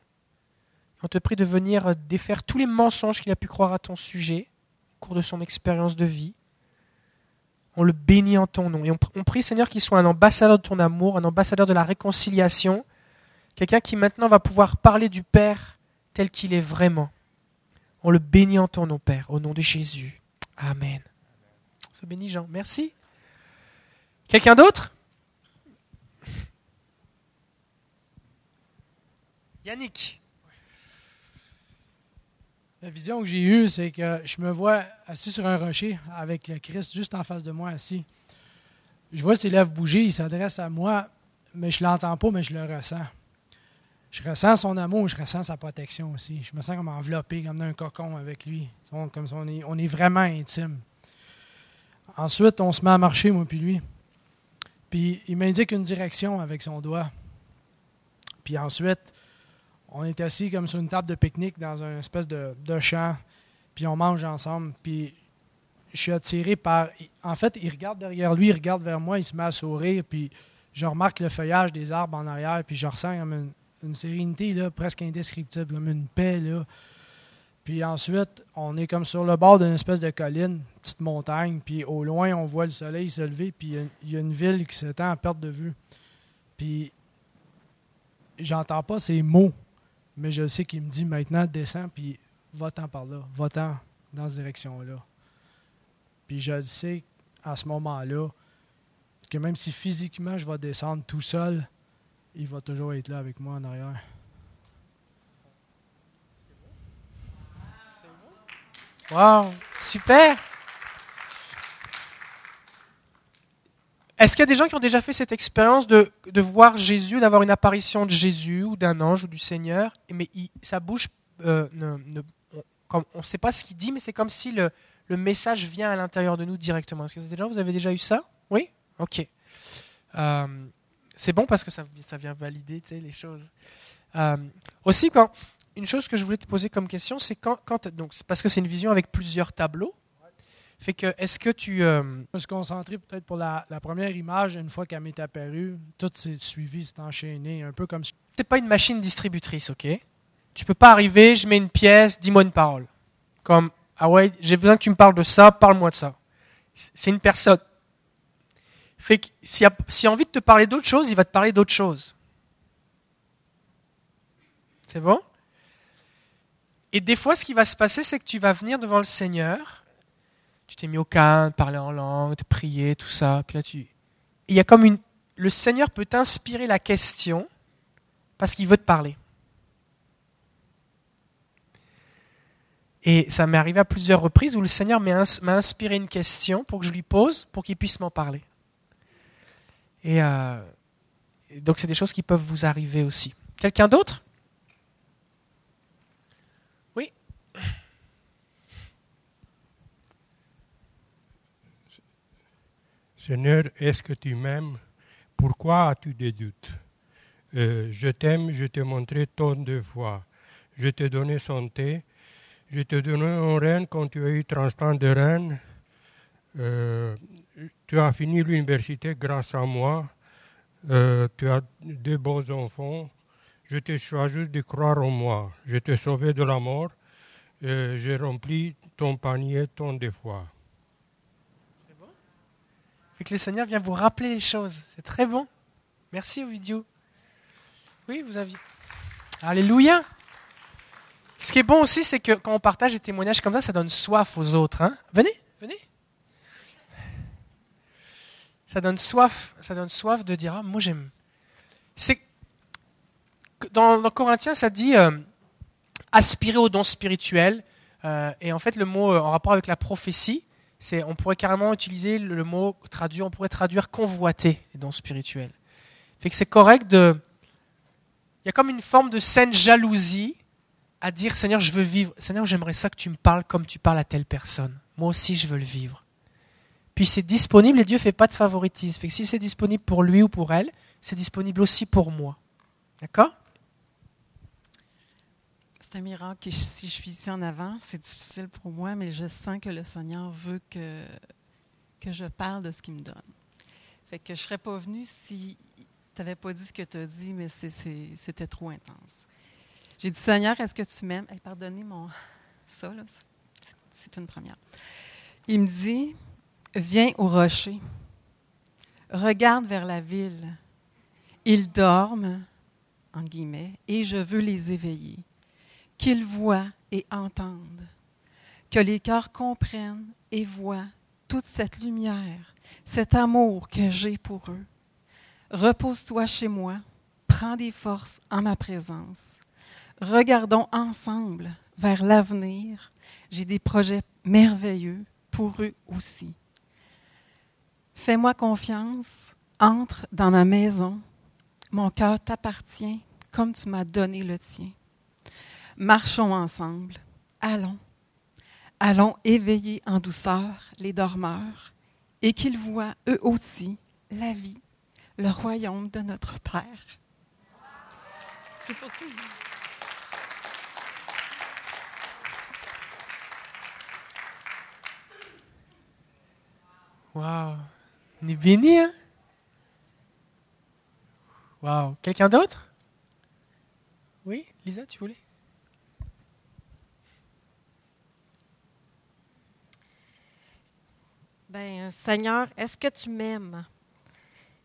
On te prie de venir défaire tous les mensonges qu'il a pu croire à ton sujet au cours de son expérience de vie. On le bénit en ton nom. Et on, prie, Seigneur, qu'il soit un ambassadeur de ton amour, un ambassadeur de la réconciliation, quelqu'un qui maintenant va pouvoir parler du Père tel qu'il est vraiment. On le bénit en ton nom, Père, au nom de Jésus. Amen. Se bénit, Jean. Merci. Quelqu'un d'autre? Yannick. La vision que j'ai eue, c'est que je me vois assis sur un rocher avec le Christ juste en face de moi, assis. Je vois ses lèvres bouger, il s'adresse à moi, mais je ne l'entends pas, mais je le ressens. Je ressens son amour, je ressens sa protection aussi. Je me sens comme enveloppé, comme dans un cocon avec lui. Comme on est, on est vraiment intime. Ensuite, on se met à marcher, moi puis lui. Puis il m'indique une direction avec son doigt. Puis ensuite, on est assis comme sur une table de pique-nique dans une espèce de, champ, puis on mange ensemble. Puis je suis attiré par. En fait, il regarde derrière lui, il regarde vers moi, il se met à sourire, puis je remarque le feuillage des arbres en arrière, puis je ressens comme une, sérénité là, presque indescriptible, comme une paix. Là. Puis ensuite, on est comme sur le bord d'une espèce de colline, petite montagne, puis au loin, on voit le soleil se lever, puis il y, a une ville qui s'étend à perte de vue. Puis j'entends pas ces mots mais je sais qu'il me dit maintenant, descends, puis va-t'en par là, va-t'en dans cette direction-là. Puis je sais à ce moment-là que même si physiquement je vais descendre tout seul, il va toujours être là avec moi en arrière. Wow, super! Est-ce qu'il y a des gens qui ont déjà fait cette expérience de, voir Jésus, d'avoir une apparition de Jésus ou d'un ange ou du Seigneur, mais sa bouche, euh, on ne sait pas ce qu'il dit, mais c'est comme si le, message vient à l'intérieur de nous directement. Est-ce que des gens, vous avez déjà eu ça? Oui? Ok. Euh, c'est bon parce que ça, ça vient valider les choses. Euh, aussi, quand, une chose que je voulais te poser comme question, c'est quand, parce que c'est une vision avec plusieurs tableaux, fait que, est-ce que tu. Euh... Je me suis concentré peut-être pour la, première image, une fois qu'elle m'est apparue, tout s'est suivi, s'est enchaîné, un peu comme. C'est pas une machine distributrice, ok? Tu peux pas arriver, je mets une pièce, dis-moi une parole. Comme, ah ouais, j'ai besoin que tu me parles de ça, parle-moi de ça. C'est une personne. Fait que s'il a, a envie de te parler d'autre chose, il va te parler d'autre chose. C'est bon? Et des fois, ce qui va se passer, c'est que tu vas venir devant le Seigneur tu t'es mis au calme, parler en langue, te prier, tout ça. Puis là, tu... Il y a comme une... Le Seigneur peut t'inspirer la question parce qu'il veut te parler. Et ça m'est arrivé à plusieurs reprises où le Seigneur m'a inspiré une question pour que je lui pose, pour qu'il puisse m'en parler. Et euh, donc c'est des choses qui peuvent vous arriver aussi. Quelqu'un d'autre? Seigneur, est-ce que tu m'aimes? Pourquoi as-tu des doutes? Euh, Je t'aime, je t'ai montré tant de fois. Je t'ai donné santé. Je t'ai donné un reine quand tu as eu transplant de reine. Euh, tu as fini l'université grâce à moi. Euh, tu as deux bons enfants. Je te choisi de croire en moi. Je t'ai sauvé de la mort. J'ai rempli ton panier tant de fois que le Seigneur vient vous rappeler les choses. C'est très bon. Merci Ovidio. Oui, vous aviez. Alléluia. Ce qui est bon aussi, c'est que quand on partage des témoignages comme ça, ça donne soif aux autres. Hein. Venez, venez. Ça donne soif, ça donne soif de dire ah, moi j'aime. C'est dans, Corinthiens, ça dit euh, aspirer aux dons spirituels. Euh, et en fait, le mot euh, en rapport avec la prophétie, on pourrait carrément utiliser le, mot traduire, on pourrait traduire convoiter les dons spirituels. Fait que c'est correct de. Il y a comme une forme de saine jalousie à dire Seigneur, je veux vivre. Seigneur, j'aimerais ça que tu me parles comme tu parles à telle personne. Moi aussi, je veux le vivre. Puis c'est disponible et Dieu ne fait pas de favoritisme. Fait que si c'est disponible pour lui ou pour elle, c'est disponible aussi pour moi. D'accord? C'est un miracle si je suis ici en avant, c'est difficile pour moi, mais je sens que le Seigneur veut que, je parle de ce qu'il me donne. Fait que je ne serais pas venue si tu n'avais pas dit ce que tu as dit, mais c'était trop intense. J'ai dit, Seigneur, est-ce que tu m'aimes? Hey, pardonnez mon. Ça, là, c'est une première. Il me dit, viens au rocher. Regarde vers la ville. Ils dorment, en guillemets, et je veux les éveiller. Qu'ils voient et entendent. Que les cœurs comprennent et voient toute cette lumière, cet amour que j'ai pour eux. Repose-toi chez moi, prends des forces en ma présence. Regardons ensemble vers l'avenir. J'ai des projets merveilleux pour eux aussi. Fais-moi confiance, entre dans ma maison. Mon cœur t'appartient comme tu m'as donné le tien. Marchons ensemble. Allons. Allons éveiller en douceur les dormeurs et qu'ils voient eux aussi la vie, le royaume de notre Père. C'est pour tout. Waouh On hein? Waouh Quelqu'un d'autre? Oui Lisa, tu voulais? Ben, Seigneur, est-ce que tu m'aimes?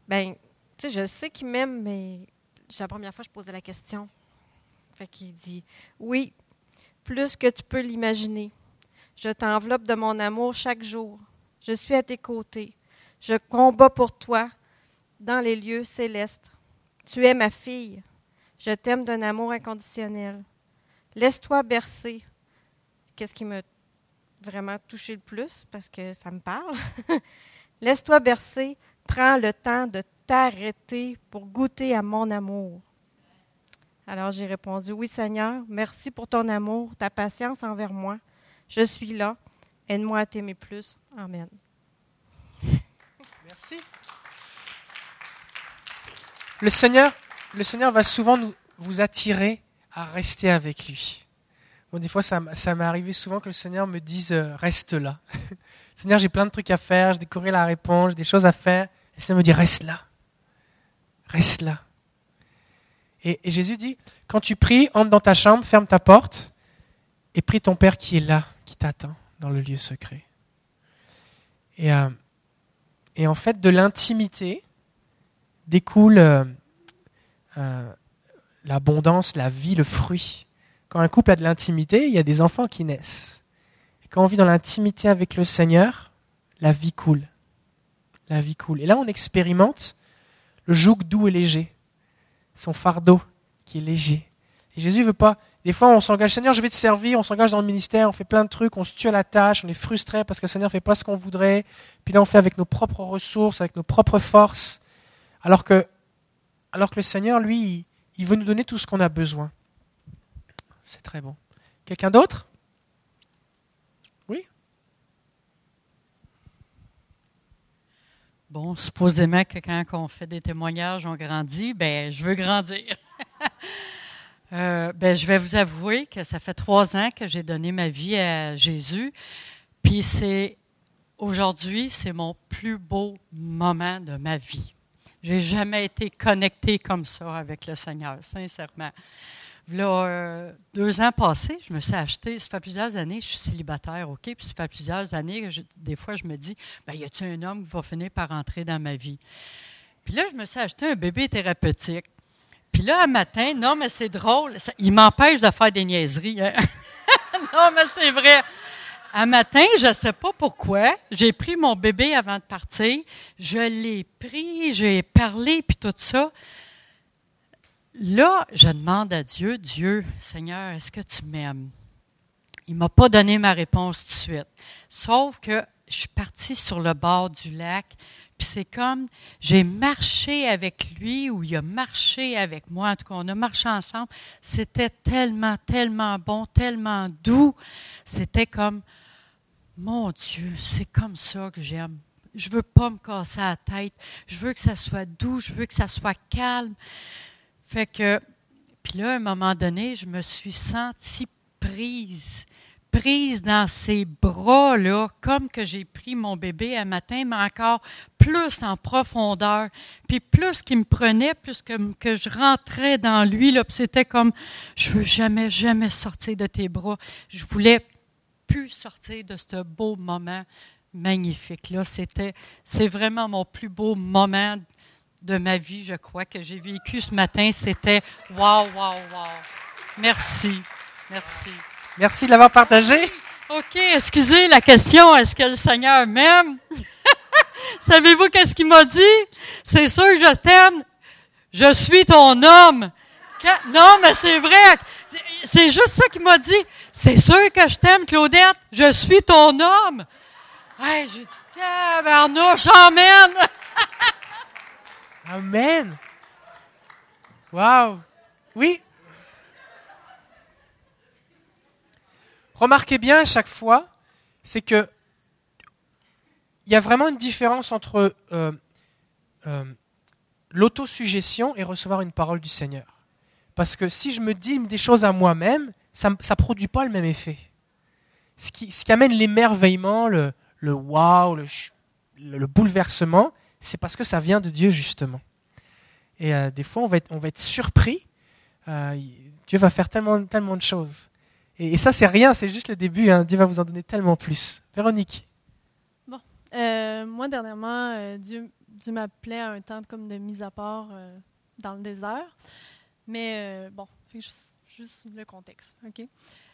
Ben, tu sais, je sais qu'il m'aime, mais c'est la première fois que je posais la question. Fait qu'il dit, oui, plus que tu peux l'imaginer. Je t'enveloppe de mon amour chaque jour. Je suis à tes côtés. Je combats pour toi dans les lieux célestes. Tu es ma fille. Je t'aime d'un amour inconditionnel. Laisse-toi bercer. Qu'est-ce qui me vraiment touché le plus parce que ça me parle. Laisse-toi bercer, prends le temps de t'arrêter pour goûter à mon amour. Alors j'ai répondu, oui Seigneur, merci pour ton amour, ta patience envers moi. Je suis là, aide-moi à t'aimer plus. Amen. Merci. Le Seigneur, le Seigneur va souvent nous, vous attirer à rester avec lui. Bon, des fois, ça, m'est arrivé souvent que le Seigneur me dise euh, reste là. Seigneur, j'ai plein de trucs à faire, j'ai décoré la réponse, j'ai des choses à faire. Et le Seigneur me dit reste là. Reste là. Et, Jésus dit quand tu pries, entre dans ta chambre, ferme ta porte et prie ton Père qui est là, qui t'attend dans le lieu secret. Et, euh, et en fait, de l'intimité découle euh, l'abondance, la vie, le fruit. Quand un couple a de l'intimité, il y a des enfants qui naissent. Et quand on vit dans l'intimité avec le Seigneur, la vie coule. La vie coule. Et là, on expérimente le joug doux et léger. Son fardeau qui est léger. Et Jésus veut pas. Des fois, on s'engage, Seigneur, je vais te servir, on s'engage dans le ministère, on fait plein de trucs, on se tue à la tâche, on est frustré parce que le Seigneur ne fait pas ce qu'on voudrait. Puis là, on fait avec nos propres ressources, avec nos propres forces. Alors que, alors que le Seigneur, lui, il, il veut nous donner tout ce qu'on a besoin. C'est très bon. Quelqu'un d'autre? Oui Bon, supposément que quand on fait des témoignages, on grandit, ben je veux grandir. Euh, ben, je vais vous avouer que ça fait trois ans que j'ai donné ma vie à Jésus, puis c'est aujourd'hui, c'est mon plus beau moment de ma vie. J'ai jamais été connecté comme ça avec le Seigneur, sincèrement. Là, euh, deux ans passés, je me suis acheté, ça fait plusieurs années, je suis célibataire, OK, puis ça fait plusieurs années que des fois je me dis, ben, y a-t-il un homme qui va finir par entrer dans ma vie? Puis là, je me suis acheté un bébé thérapeutique. Puis là, un matin, non, mais c'est drôle, il m'empêche de faire des niaiseries. hein? non, mais c'est vrai. Un matin, je ne sais pas pourquoi, j'ai pris mon bébé avant de partir, je l'ai pris, j'ai parlé, puis tout ça. Là, je demande à Dieu, Dieu, Seigneur, est-ce que tu m'aimes? Il ne m'a pas donné ma réponse tout de suite. Sauf que je suis partie sur le bord du lac, puis c'est comme j'ai marché avec lui ou il a marché avec moi. En tout cas, on a marché ensemble. C'était tellement, tellement bon, tellement doux. C'était comme, mon Dieu, c'est comme ça que j'aime. Je veux pas me casser la tête. Je veux que ça soit doux. Je veux que ça soit calme. Fait que, puis là, à un moment donné, je me suis sentie prise prise dans ses bras, là, comme que j'ai pris mon bébé un matin, mais encore plus en profondeur. Puis plus qu'il me prenait, plus que, que je rentrais dans lui, là, c'était comme, je veux jamais, jamais sortir de tes bras. Je voulais plus sortir de ce beau moment magnifique. Là, c'était, c'est vraiment mon plus beau moment de ma vie, je crois, que j'ai vécu ce matin. C'était wow, wow, wow. Merci. Merci. Merci de l'avoir partagé. OK, excusez la question, est-ce que le Seigneur m'aime? Savez-vous qu'est-ce qu'il m'a dit? C'est sûr que je t'aime. Je suis ton homme. Non, mais c'est vrai. C'est juste ça qu'il m'a dit. C'est sûr que je t'aime, Claudette. Je suis ton homme. Hey, j'ai dit, tabarnouche, amen. amen. Wow. Oui. Remarquez bien à chaque fois, c'est que il y a vraiment une différence entre euh, euh, l'autosuggestion et recevoir une parole du Seigneur. Parce que si je me dis des choses à moi-même, ça ne produit pas le même effet. Ce qui, ce qui amène l'émerveillement, le, le wow, le, le, bouleversement, c'est parce que ça vient de Dieu justement. Et euh, des fois, on va être, surpris. Dieu va faire tellement, de choses. Et, ça, c'est rien, c'est juste le début. Hein. Dieu va vous en donner tellement plus. Véronique. Bon, euh, moi, dernièrement, euh, Dieu, Dieu m'appelait à un temps comme de mise à part euh, dans le désert. Mais bon, juste, le contexte. OK?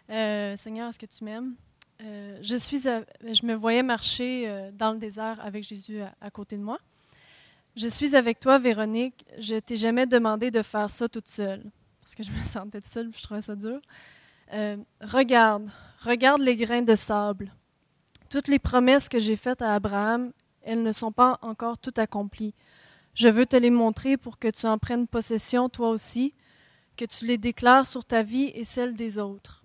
Seigneur, est-ce que tu m'aimes? je, me voyais marcher dans le désert avec Jésus à, côté de moi. Je suis avec toi, Véronique. Je t'ai jamais demandé de faire ça toute seule. Parce que je me sentais toute seule, je trouvais ça dur. Euh, regarde, regarde les grains de sable. Toutes les promesses que j'ai faites à Abraham, elles ne sont pas encore toutes accomplies. Je veux te les montrer pour que tu en prennes possession toi aussi, que tu les déclares sur ta vie et celle des autres.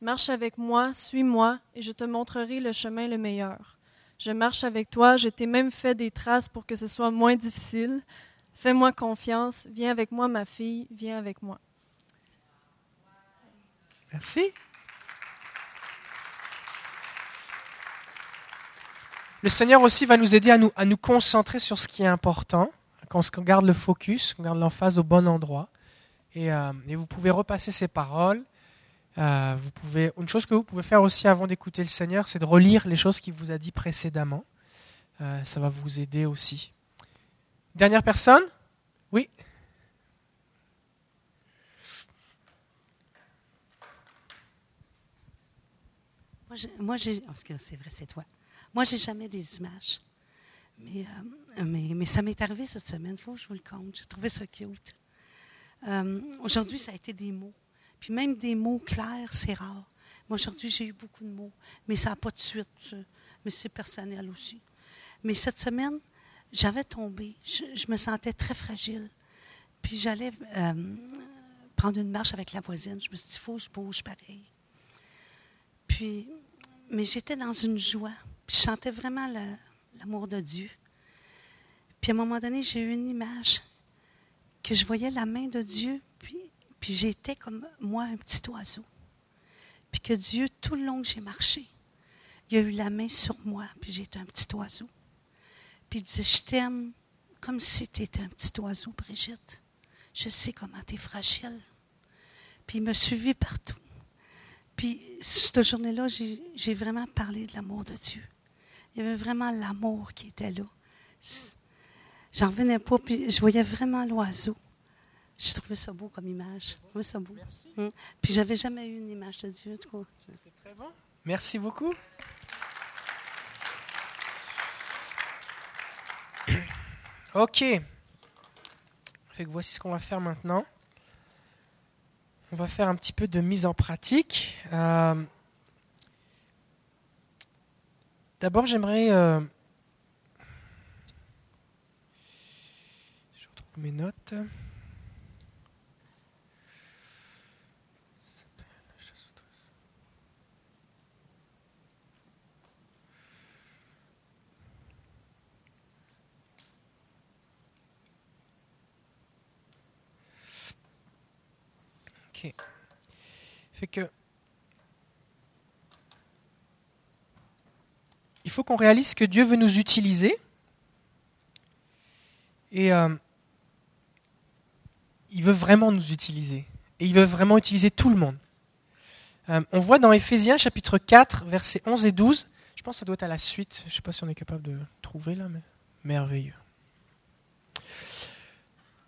Marche avec moi, suis-moi, et je te montrerai le chemin le meilleur. Je marche avec toi, je t'ai même fait des traces pour que ce soit moins difficile. Fais-moi confiance, viens avec moi ma fille, viens avec moi. Merci. Le Seigneur aussi va nous aider à nous, à nous concentrer sur ce qui est important, qu'on garde le focus, qu'on garde l'emphase au bon endroit. Et, euh, vous pouvez repasser ces paroles. Euh, vous pouvez, une chose que vous pouvez faire aussi avant d'écouter le Seigneur, c'est de relire les choses qu'il vous a dit précédemment. Euh, ça va vous aider aussi. Dernière personne? Oui Moi, j'ai. C'est vrai, c'est toi. Moi, j'ai jamais des images. Mais, euh, mais, mais, ça m'est arrivé cette semaine. Il faut que je vous le compte. J'ai trouvé ça cute. Euh, aujourd'hui, ça a été des mots. Puis même des mots clairs, c'est rare. Moi, aujourd'hui, j'ai eu beaucoup de mots. Mais ça n'a pas de suite. Mais c'est personnel aussi. Mais cette semaine, j'avais tombé. Je, me sentais très fragile. Puis j'allais euh, prendre une marche avec la voisine. Je me suis dit, il faut que je bouge pareil. Puis, mais j'étais dans une joie. Puis je sentais vraiment l'amour de Dieu. Puis à un moment donné, j'ai eu une image que je voyais la main de Dieu, puis, j'étais comme moi, un petit oiseau. Puis que Dieu, tout le long que j'ai marché, il a eu la main sur moi, puis j'étais un petit oiseau. Puis il disait, je t'aime comme si tu étais un petit oiseau, Brigitte. Je sais comment tu es fragile. Puis il m'a suivi partout. Puis, cette journée-là, j'ai vraiment parlé de l'amour de Dieu. Il y avait vraiment l'amour qui était là. J'en revenais pas, puis je voyais vraiment l'oiseau. J'ai trouvé ça beau comme image. Oui, ça beau. Merci. Hum. Puis j'avais jamais eu une image de Dieu. C'est très bon. Merci beaucoup. OK. Voici ce qu'on va faire maintenant. on va faire un petit peu de mise en pratique. Euh, D'abord, j'aimerais... euh, je retrouve mes notes. Fait que. Il faut qu'on réalise que Dieu veut nous utiliser. Et euh, il veut vraiment nous utiliser. Et il veut vraiment utiliser tout le monde. Euh, on voit dans Éphésiens chapitre 4, versets 11 et 12. Je pense que ça doit être à la suite. Je ne sais pas si on est capable de trouver là, mais merveilleux.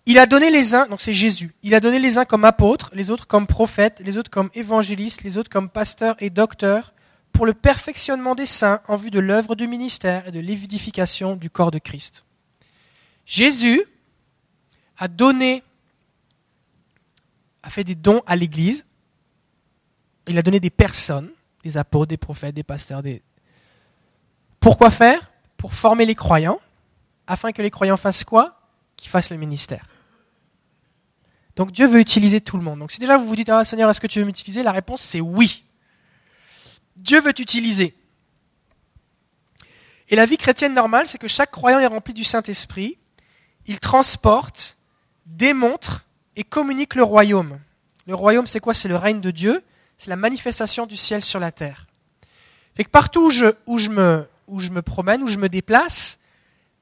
Il a donné les uns, donc c'est Jésus, il a donné les uns comme apôtres, les autres comme prophètes, les autres comme évangélistes, les autres comme pasteurs et docteurs, pour le perfectionnement des saints en vue de l'œuvre du ministère et de l'édification du corps de Christ. Jésus a donné, a fait des dons à l'Église, il a donné des personnes, des apôtres, des prophètes, des pasteurs, des... Pourquoi faire? Pour former les croyants, afin que les croyants fassent quoi? Qu'ils fassent le ministère. Donc Dieu veut utiliser tout le monde. Donc si déjà vous vous dites, ah Seigneur, est-ce que tu veux m'utiliser? La réponse c'est oui. Dieu veut t'utiliser. Et la vie chrétienne normale, c'est que chaque croyant est rempli du Saint-Esprit. Il transporte, démontre et communique le royaume. Le royaume, c'est quoi? C'est le règne de Dieu. C'est la manifestation du ciel sur la terre. Fait que partout où je, où je, me, où je me promène, où je me déplace,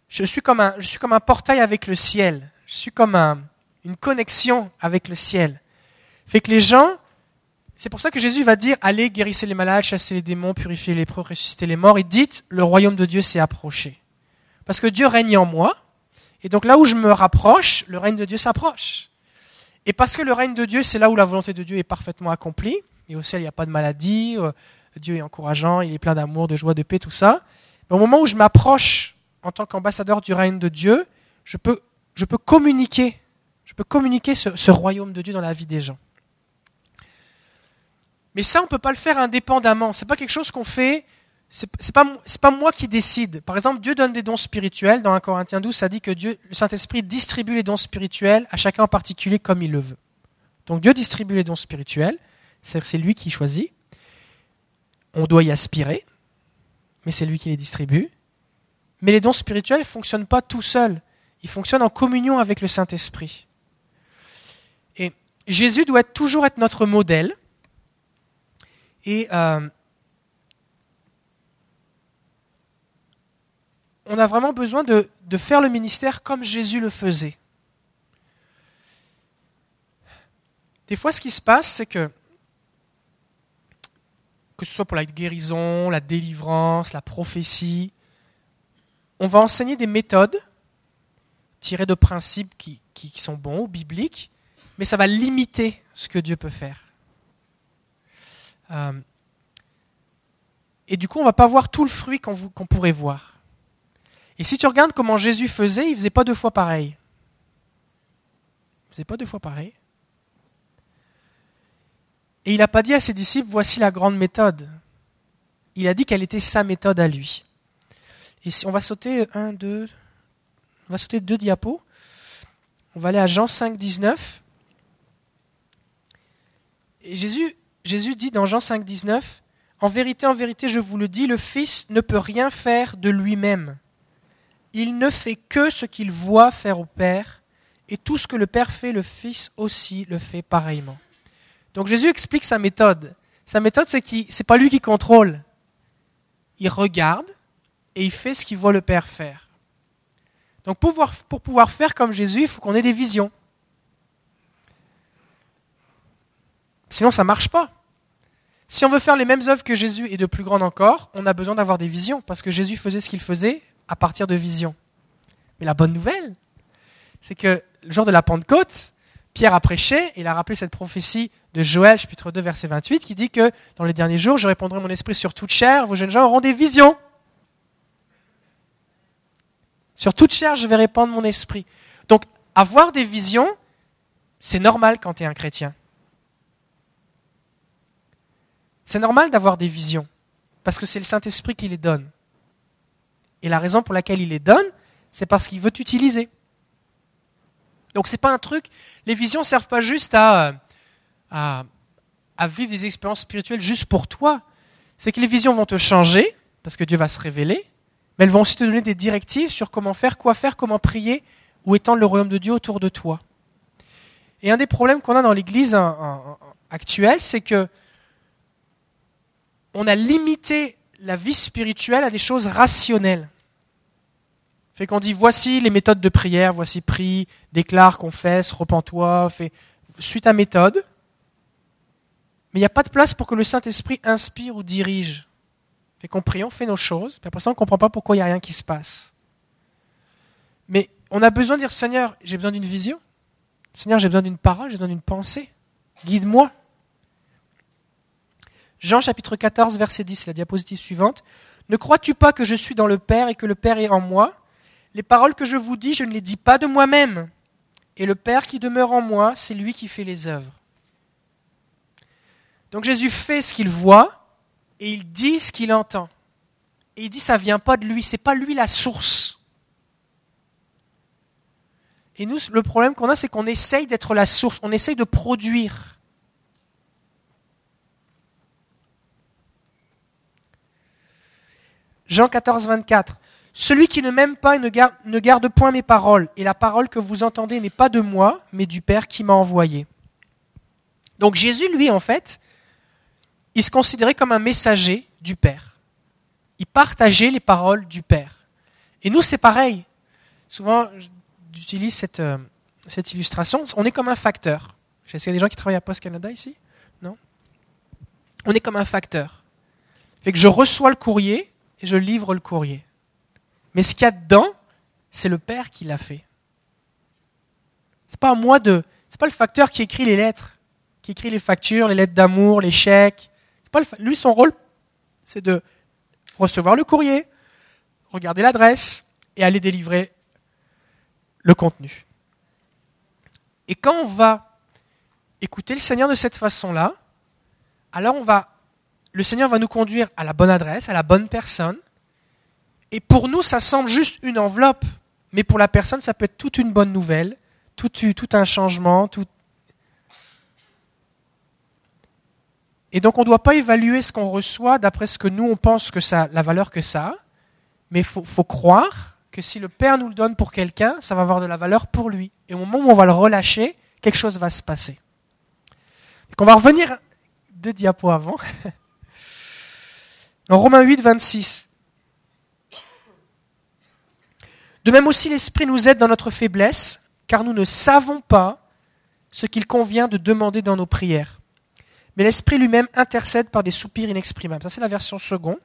je suis comme un, portail avec le ciel. Je suis comme un, une connexion avec le ciel. Fait que les gens, c'est pour ça que Jésus va dire allez guérissez les malades, chassez les démons, purifiez les lépreux, ressuscitez les morts et dites le royaume de Dieu s'est approché. Parce que Dieu règne en moi et donc là où je me rapproche, le règne de Dieu s'approche. Et parce que le règne de Dieu, c'est là où la volonté de Dieu est parfaitement accomplie et au ciel il n'y a pas de maladie, euh, Dieu est encourageant, il est plein d'amour, de joie, de paix, tout ça. Mais au moment où je m'approche en tant qu'ambassadeur du règne de Dieu, je peux, je peux communiquer je peux communiquer ce, royaume de Dieu dans la vie des gens. Mais ça, on ne peut pas le faire indépendamment. Ce n'est pas quelque chose qu'on fait. Ce n'est pas, pas moi qui décide. Par exemple, Dieu donne des dons spirituels. Dans 1 Corinthiens 12, ça dit que Dieu, le Saint-Esprit distribue les dons spirituels à chacun en particulier comme il le veut. Donc Dieu distribue les dons spirituels. C'est lui qui choisit. On doit y aspirer, mais c'est lui qui les distribue. Mais les dons spirituels ne fonctionnent pas tout seuls. Ils fonctionnent en communion avec le Saint-Esprit. Et Jésus doit toujours être notre modèle. Et euh, on a vraiment besoin de, de, faire le ministère comme Jésus le faisait. Des fois, ce qui se passe, c'est que, que ce soit pour la guérison, la délivrance, la prophétie, on va enseigner des méthodes tirées de principes qui, sont bons ou bibliques, mais ça va limiter ce que Dieu peut faire. Euh, et du coup, on ne va pas voir tout le fruit qu'on qu pourrait voir. Et si tu regardes comment Jésus faisait, il ne faisait pas deux fois pareil. Il ne faisait pas deux fois pareil. Et il n'a pas dit à ses disciples, voici la grande méthode. Il a dit quelle était sa méthode à lui. Et si on va sauter un, deux, on va sauter deux diapos. On va aller à Jean 5, 19. Et Jésus, Jésus dit dans Jean 5, 19, En vérité, en vérité, je vous le dis, le Fils ne peut rien faire de lui-même. Il ne fait que ce qu'il voit faire au Père, et tout ce que le Père fait, le Fils aussi le fait pareillement. Donc Jésus explique sa méthode. Sa méthode, c'est qu'il c'est pas lui qui contrôle. Il regarde et il fait ce qu'il voit le Père faire. Donc pour pouvoir, faire comme Jésus, il faut qu'on ait des visions. Sinon, ça ne marche pas. Si on veut faire les mêmes œuvres que Jésus et de plus grandes encore, on a besoin d'avoir des visions, parce que Jésus faisait ce qu'il faisait à partir de visions. Mais la bonne nouvelle, c'est que le jour de la Pentecôte, Pierre a prêché, il a rappelé cette prophétie de Joël, chapitre 2, verset 28, qui dit que dans les derniers jours, je répondrai mon esprit sur toute chair, vos jeunes gens auront des visions. Sur toute chair, je vais répandre mon esprit. Donc, avoir des visions, c'est normal quand tu es un chrétien. C'est normal d'avoir des visions, parce que c'est le Saint-Esprit qui les donne. Et la raison pour laquelle il les donne, c'est parce qu'il veut t'utiliser. Donc c'est pas un truc. Les visions servent pas juste à vivre des expériences spirituelles juste pour toi. C'est que les visions vont te changer, parce que Dieu va se révéler, mais elles vont aussi te donner des directives sur comment faire, quoi faire, comment prier, ou étendre le royaume de Dieu autour de toi. Et un des problèmes qu'on a dans l'Église actuelle, c'est que on a limité la vie spirituelle à des choses rationnelles. Fait qu'on dit voici les méthodes de prière, voici prie, déclare, confesse, repens-toi, fais, suis ta méthode. Mais il n'y a pas de place pour que le Saint-Esprit inspire ou dirige. Fait qu'on on fait nos choses, puis après ça, on ne comprend pas pourquoi il n'y a rien qui se passe. Mais on a besoin de dire Seigneur, j'ai besoin d'une vision. Seigneur, j'ai besoin d'une parole, j'ai besoin d'une pensée. Guide-moi. Jean chapitre 14, verset 10, la diapositive suivante. Ne crois-tu pas que je suis dans le Père et que le Père est en moi? Les paroles que je vous dis, je ne les dis pas de moi-même. Et le Père qui demeure en moi, c'est lui qui fait les œuvres. Donc Jésus fait ce qu'il voit et il dit ce qu'il entend. Et il dit ça vient pas de lui, c'est pas lui la source. Et nous, le problème qu'on a, c'est qu'on essaye d'être la source, on essaye de produire. Jean 14, 24. Celui qui ne m'aime pas et ne garde, ne garde point mes paroles, et la parole que vous entendez n'est pas de moi, mais du Père qui m'a envoyé. Donc Jésus, lui, en fait, il se considérait comme un messager du Père. Il partageait les paroles du Père. Et nous, c'est pareil. Souvent, j'utilise cette, euh, cette illustration. On est comme un facteur. Est-ce qu'il y a des gens qui travaillent à Post Canada ici? Non? On est comme un facteur. Fait que je reçois le courrier et je livre le courrier. Mais ce qu'il y a dedans, c'est le Père qui l'a fait. C'est pas moi de. C'est pas le facteur qui écrit les lettres, qui écrit les factures, les lettres d'amour, les chèques. Lui, son rôle, c'est de recevoir le courrier, regarder l'adresse et aller délivrer le contenu. Et quand on va écouter le Seigneur de cette façon-là, alors on va, le Seigneur va nous conduire à la bonne adresse, à la bonne personne. Et pour nous, ça semble juste une enveloppe, mais pour la personne, ça peut être toute une bonne nouvelle, tout, tout un changement, tout, Et donc on ne doit pas évaluer ce qu'on reçoit d'après ce que nous on pense que ça, la valeur que ça a, mais il faut, croire que si le Père nous le donne pour quelqu'un, ça va avoir de la valeur pour lui. Et au moment où on va le relâcher, quelque chose va se passer. Donc on va revenir deux diapos avant. En Romains 8, 26. De même aussi l'Esprit nous aide dans notre faiblesse, car nous ne savons pas ce qu'il convient de demander dans nos prières mais l'Esprit lui-même intercède par des soupirs inexprimables. Ça, c'est la version seconde.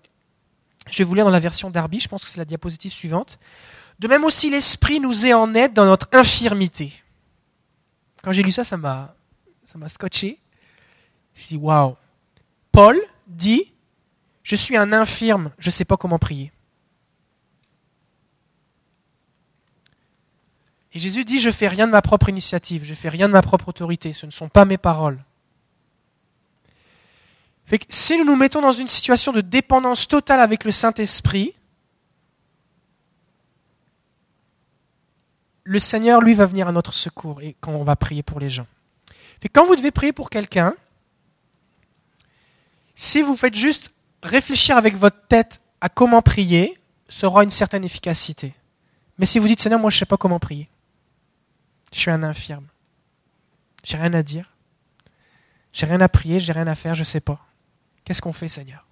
Je vais vous lire dans la version Darby, je pense que c'est la diapositive suivante. De même aussi, l'Esprit nous est en aide dans notre infirmité. Quand j'ai lu ça, ça m'a, ça m'a scotché. Je dis, waouh. Paul dit, je suis un infirme, je ne sais pas comment prier. Et Jésus dit, je fais rien de ma propre initiative, je fais rien de ma propre autorité, ce ne sont pas mes paroles si nous nous mettons dans une situation de dépendance totale avec le Saint-Esprit, le Seigneur, lui, va venir à notre secours et quand on va prier pour les gens. quand vous devez prier pour quelqu'un, si vous faites juste réfléchir avec votre tête à comment prier, ça aura une certaine efficacité. Mais si vous dites, Seigneur, moi je ne sais pas comment prier, je suis un infirme, j'ai rien à dire, j'ai rien à prier, j'ai rien à faire, je ne sais pas. Qu'est-ce qu'on fait, Seigneur?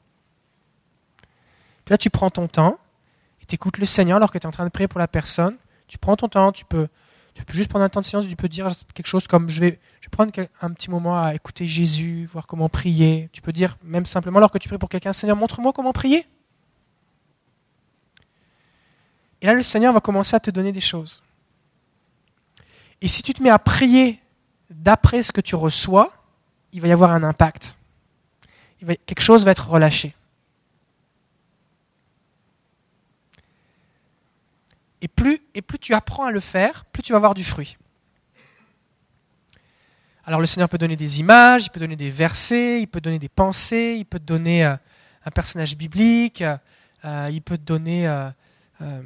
Là, tu prends ton temps et tu écoutes le Seigneur alors que tu es en train de prier pour la personne. Tu prends ton temps, tu peux, tu peux juste prendre un temps de silence, tu peux dire quelque chose comme je vais, je vais prendre un petit moment à écouter Jésus, voir comment prier. Tu peux dire même simplement alors que tu pries pour quelqu'un, Seigneur, montre-moi comment prier. Et là, le Seigneur va commencer à te donner des choses. Et si tu te mets à prier d'après ce que tu reçois, il va y avoir un impact quelque chose va être relâché. Et plus, et plus tu apprends à le faire, plus tu vas avoir du fruit. Alors le Seigneur peut donner des images, il peut donner des versets, il peut donner des pensées, il peut te donner euh, un personnage biblique, euh, il peut te donner euh, euh,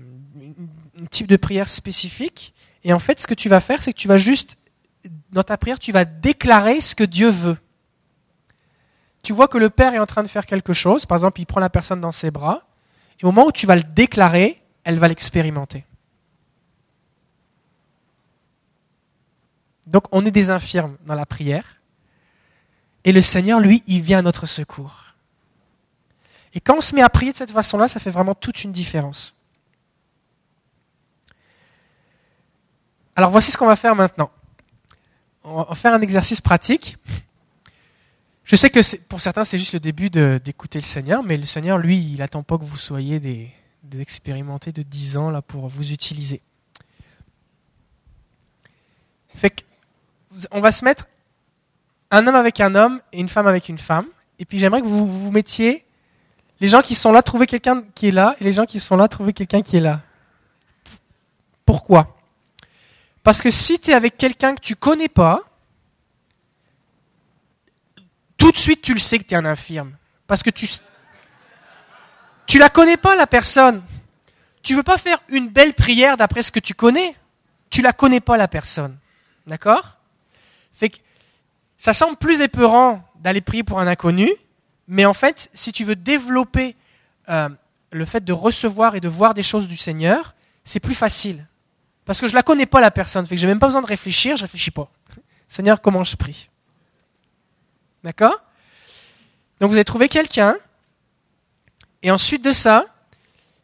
un type de prière spécifique. Et en fait, ce que tu vas faire, c'est que tu vas juste, dans ta prière, tu vas déclarer ce que Dieu veut. Tu vois que le Père est en train de faire quelque chose, par exemple, il prend la personne dans ses bras, et au moment où tu vas le déclarer, elle va l'expérimenter. Donc on est des infirmes dans la prière, et le Seigneur, lui, il vient à notre secours. Et quand on se met à prier de cette façon-là, ça fait vraiment toute une différence. Alors voici ce qu'on va faire maintenant. On va faire un exercice pratique. Je sais que pour certains, c'est juste le début d'écouter le Seigneur, mais le Seigneur, lui, il n'attend pas que vous soyez des, expérimentés de 10 ans là, pour vous utiliser. Fait que, on va se mettre un homme avec un homme et une femme avec une femme. Et puis j'aimerais que vous vous mettiez, les gens qui sont là, trouver quelqu'un qui est là, et les gens qui sont là, trouver quelqu'un qui est là. Pourquoi? Parce que si tu es avec quelqu'un que tu connais pas, tout de suite tu le sais que tu es un infirme. Parce que tu tu la connais pas la personne. Tu veux pas faire une belle prière d'après ce que tu connais. Tu la connais pas la personne. D'accord? Ça semble plus épeurant d'aller prier pour un inconnu, mais en fait, si tu veux développer euh, le fait de recevoir et de voir des choses du Seigneur, c'est plus facile. Parce que je la connais pas la personne, fait que j'ai même pas besoin de réfléchir, je réfléchis pas. Seigneur, comment je prie? D'accord? Donc vous allez trouver quelqu'un, et ensuite de ça,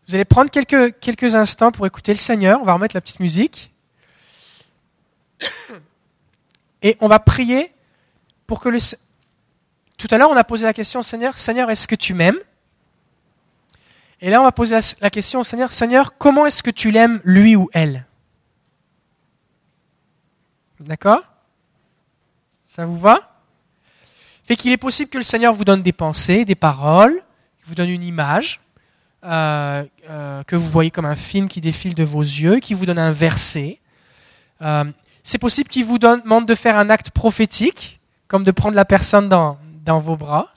vous allez prendre quelques, instants pour écouter le Seigneur. On va remettre la petite musique. Et on va prier pour que le... Tout à l'heure, on a posé la question au Seigneur, Seigneur, est-ce que tu m'aimes? Et là, on va poser la, la question au Seigneur, Seigneur, comment est-ce que tu l'aimes, lui ou elle? D'accord? Ça vous va? Fait qu'il est possible que le Seigneur vous donne des pensées, des paroles, vous donne une image, euh, euh, que vous voyez comme un film qui défile de vos yeux, qui vous donne un verset. Euh, c'est possible qu'il vous demande de faire un acte prophétique, comme de prendre la personne dans, dans vos bras.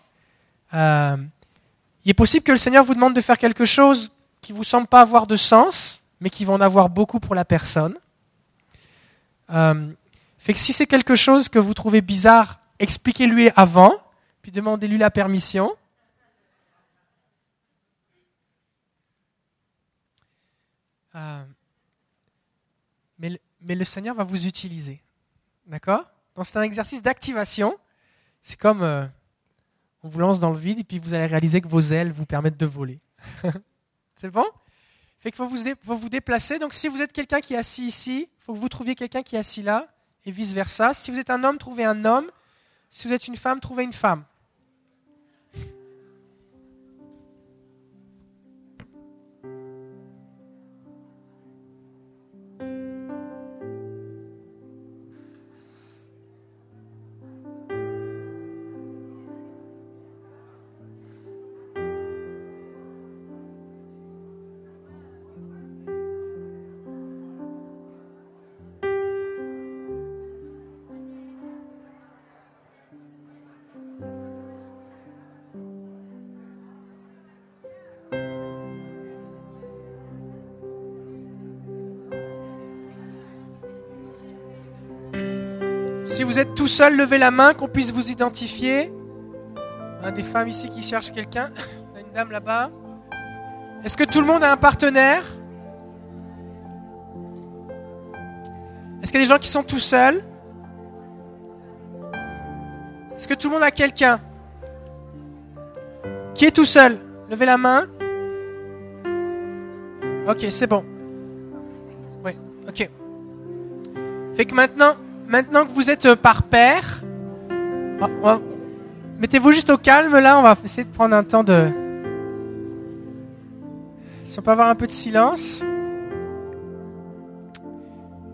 Il est possible que le Seigneur vous demande de faire quelque chose qui ne vous semble pas avoir de sens, mais qui va en avoir beaucoup pour la personne. Fait que si c'est quelque chose que vous trouvez bizarre, expliquez-lui avant, puis demandez-lui la permission. Euh, mais, le- Seigneur va vous utiliser. D'accord? Donc c'est un exercice d'activation. C'est comme euh, on vous lance dans le vide et puis vous allez réaliser que vos ailes vous permettent de voler. c'est bon? Fait qu'il faut vous, faut vous déplacer. Donc si vous êtes quelqu'un qui est assis ici, il faut que vous trouviez quelqu'un qui est assis là et vice-versa. Si vous êtes un homme, trouvez un homme. Si vous êtes une femme, trouvez une femme. Vous êtes tout seul, levez la main, qu'on puisse vous identifier. On a des femmes ici qui cherchent quelqu'un. A une dame là-bas. Est-ce que tout le monde a un partenaire? Est-ce qu'il y a des gens qui sont tout seuls? Est-ce que tout le monde a quelqu'un Qui est tout seul? Levez la main. Ok, c'est bon. Oui, ok. Fait que maintenant, maintenant que vous êtes euh, par paire, on va- mettez-vous juste au calme là, on va essayer de prendre un temps de... Si on peut avoir un peu de silence.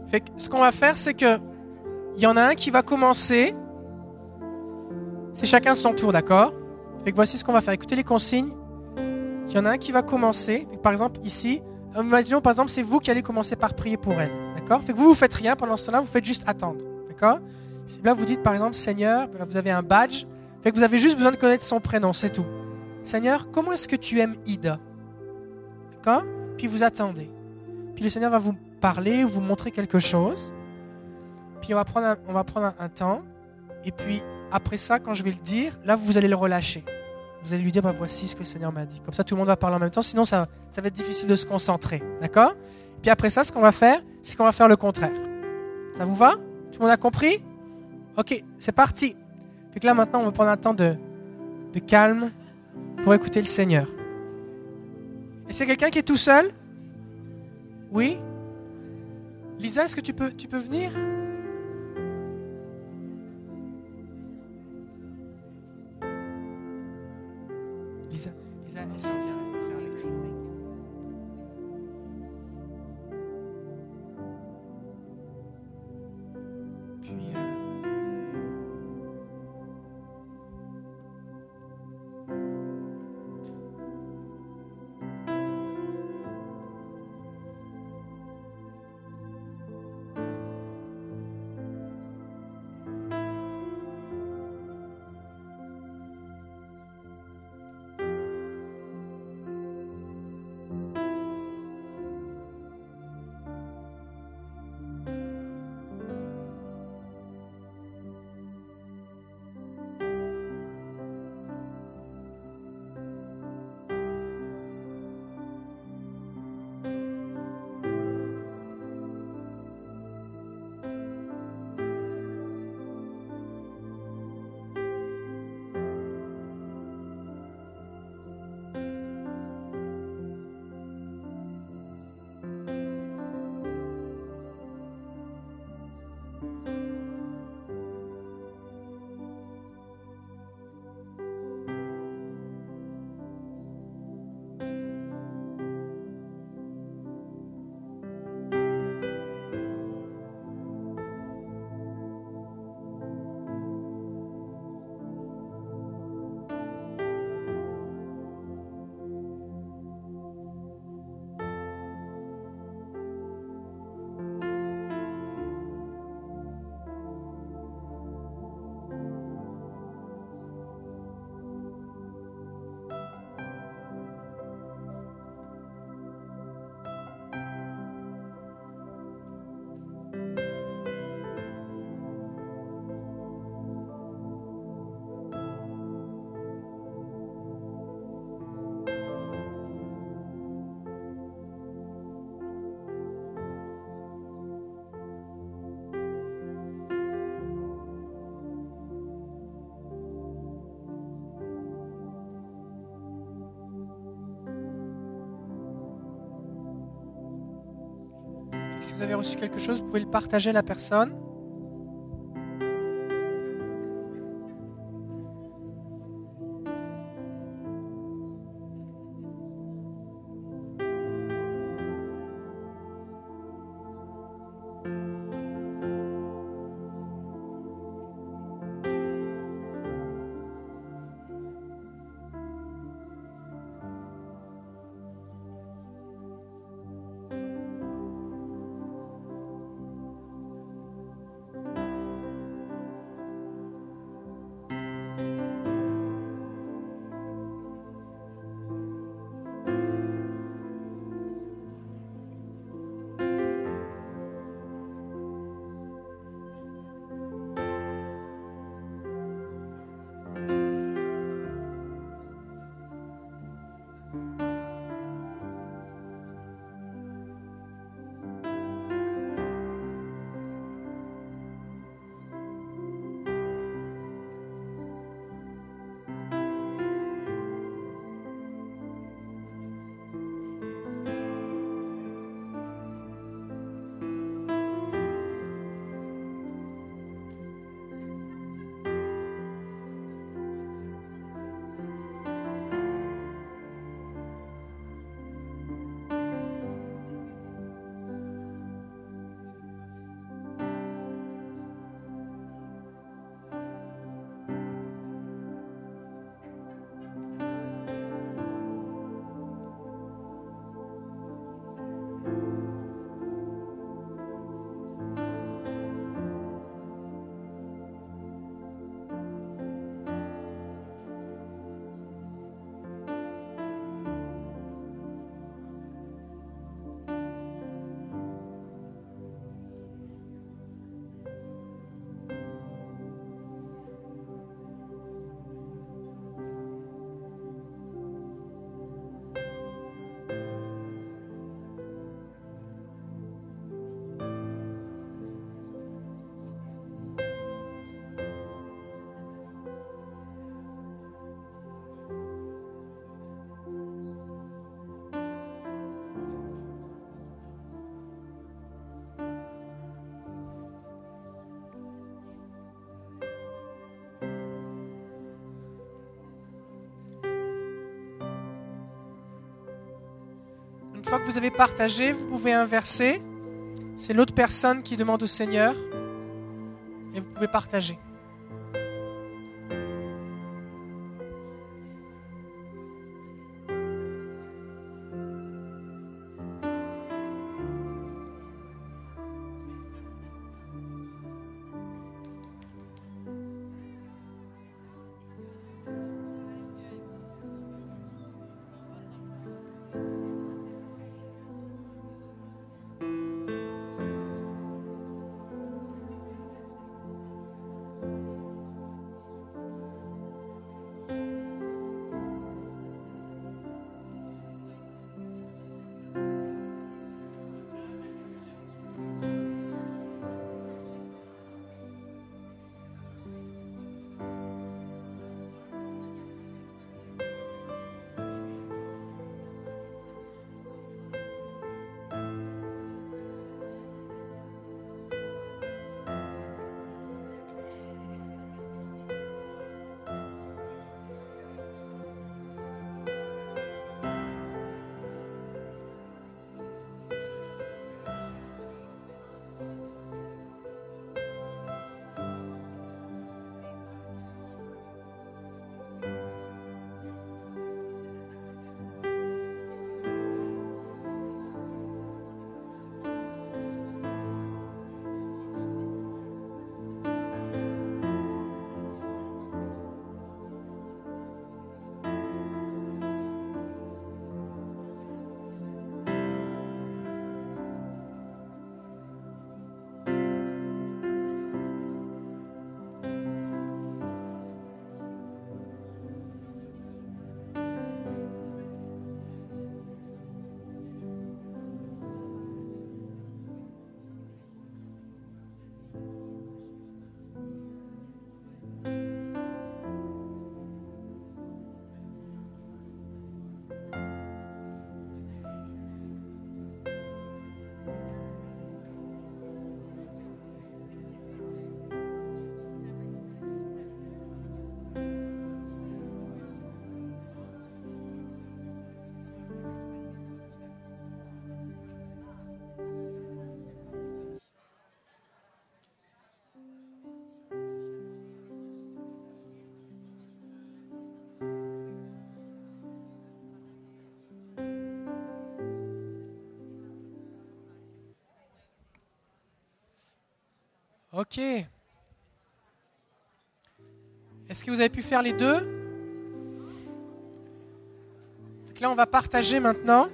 Fait que ce qu'on va faire, c'est que il y en a un qui va commencer. C'est chacun son tour, d'accord? Fait que voici ce qu'on va faire. Écoutez les consignes. Il y en a un qui va commencer. Par exemple, ici, euh, imaginons par exemple, c'est vous qui allez commencer par prier pour elle. Vous, vous faites rien pendant ce temps-là, vous faites juste attendre. D'accord? Là, vous dites par exemple, Seigneur, là, vous avez un badge, fait que vous avez juste besoin de connaître son prénom, c'est tout. Seigneur, comment est-ce que tu aimes Ida? D'accord? Puis vous attendez. Puis le Seigneur va vous parler, vous montrer quelque chose. Puis on va prendre un, on va prendre un, temps. Et puis après ça, quand je vais le dire, là, vous allez le relâcher. Vous allez lui dire, bah, voici ce que le Seigneur m'a dit. Comme ça, tout le monde va parler en même temps. Sinon, ça, ça va être difficile de se concentrer. D'accord? Puis après ça, ce qu'on va faire, c'est qu'on va faire le contraire. Ça vous va? Tout le monde a compris? Ok, c'est parti. Fait là, maintenant, on va prendre un temps de, calme pour écouter le Seigneur. Et c'est quelqu'un qui est tout seul? Oui? Lisa, est-ce que tu peux, tu peux venir? Lisa, Lisa, elle s'en vient, faire la lecture. Vous avez reçu quelque chose, vous pouvez le partager à la personne. Fois que vous avez partagé, vous pouvez inverser. C'est l'autre personne qui demande au Seigneur et vous pouvez partager. Ok. Est-ce que vous avez pu faire les deux? Là, on va partager maintenant.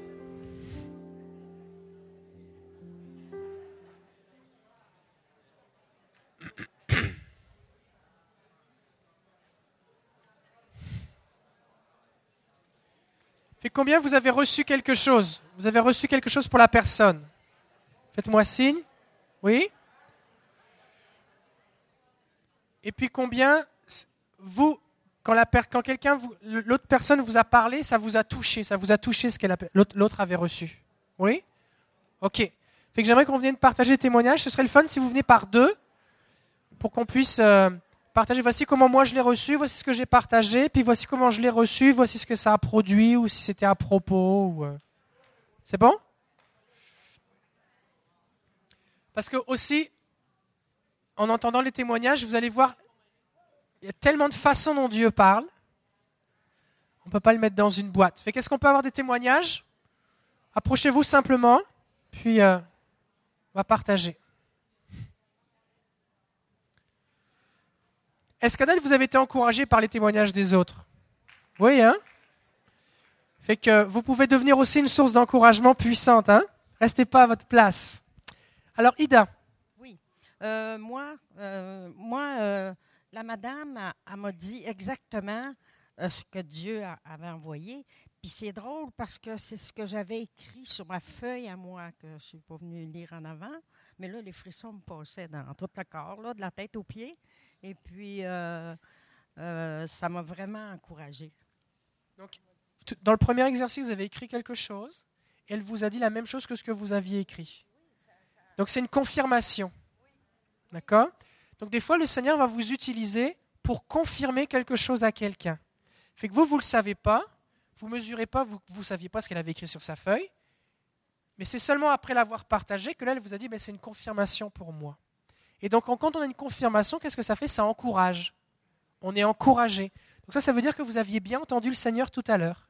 Fait combien vous avez reçu quelque chose? Vous avez reçu quelque chose pour la personne? Faites-moi signe. Oui? Et puis combien vous, quand, quand quelqu'un, l'autre personne vous a parlé, ça vous a touché, ça vous a touché ce que la- l'autre avait reçu. Oui? Ok. Fait que j'aimerais qu'on vienne partager des témoignages. Ce serait le fun si vous venez par deux pour qu'on puisse euh, partager. Voici comment moi je l'ai reçu, voici ce que j'ai partagé, puis voici comment je l'ai reçu, voici ce que ça a produit ou si c'était à propos. euh. C'est bon? Parce que aussi, en entendant les témoignages, vous allez voir, il y a tellement de façons dont Dieu parle. On ne peut pas le mettre dans une boîte. Fait qu'est-ce qu'on peut avoir des témoignages? Approchez-vous simplement, puis euh, on va partager. Est-ce qu'à vous avez été encouragé par les témoignages des autres Oui, hein? Fait que vous pouvez devenir aussi une source d'encouragement puissante, hein? Restez pas à votre place. Alors, Ida, Euh, moi, euh, moi euh, la madame, elle, m'a dit exactement ce que Dieu a- avait envoyé. Puis c'est drôle parce que c'est ce que j'avais écrit sur ma feuille à moi, que je ne suis pas venue lire en avant. Mais là, les frissons me passaient dans tout le corps, là, de la tête aux pieds. Et puis, ça m'a vraiment encouragée. Tout- Dans le premier exercice, vous avez écrit quelque chose et elle vous a dit la même chose que ce que vous aviez écrit. Donc c'est une confirmation. D'accord? Donc des fois, le Seigneur va vous utiliser pour confirmer quelque chose à quelqu'un. Fait que vous, vous ne le savez pas, vous ne mesurez pas, vous ne saviez pas ce qu'elle avait écrit sur sa feuille, Mais c'est seulement après l'avoir partagé que là, elle vous a dit, mais c'est une confirmation pour moi. Et donc, quand on a une confirmation, qu'est-ce que ça fait? Ça encourage. On est encouragé. Donc ça, ça veut dire que vous aviez bien entendu le Seigneur tout à l'heure.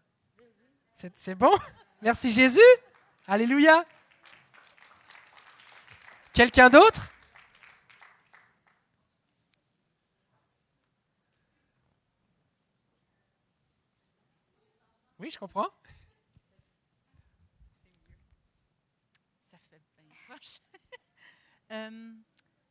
C'est bon? Merci Jésus? Alléluia? Quelqu'un d'autre? Oui, je comprends. Ça fait bien proche. Euh,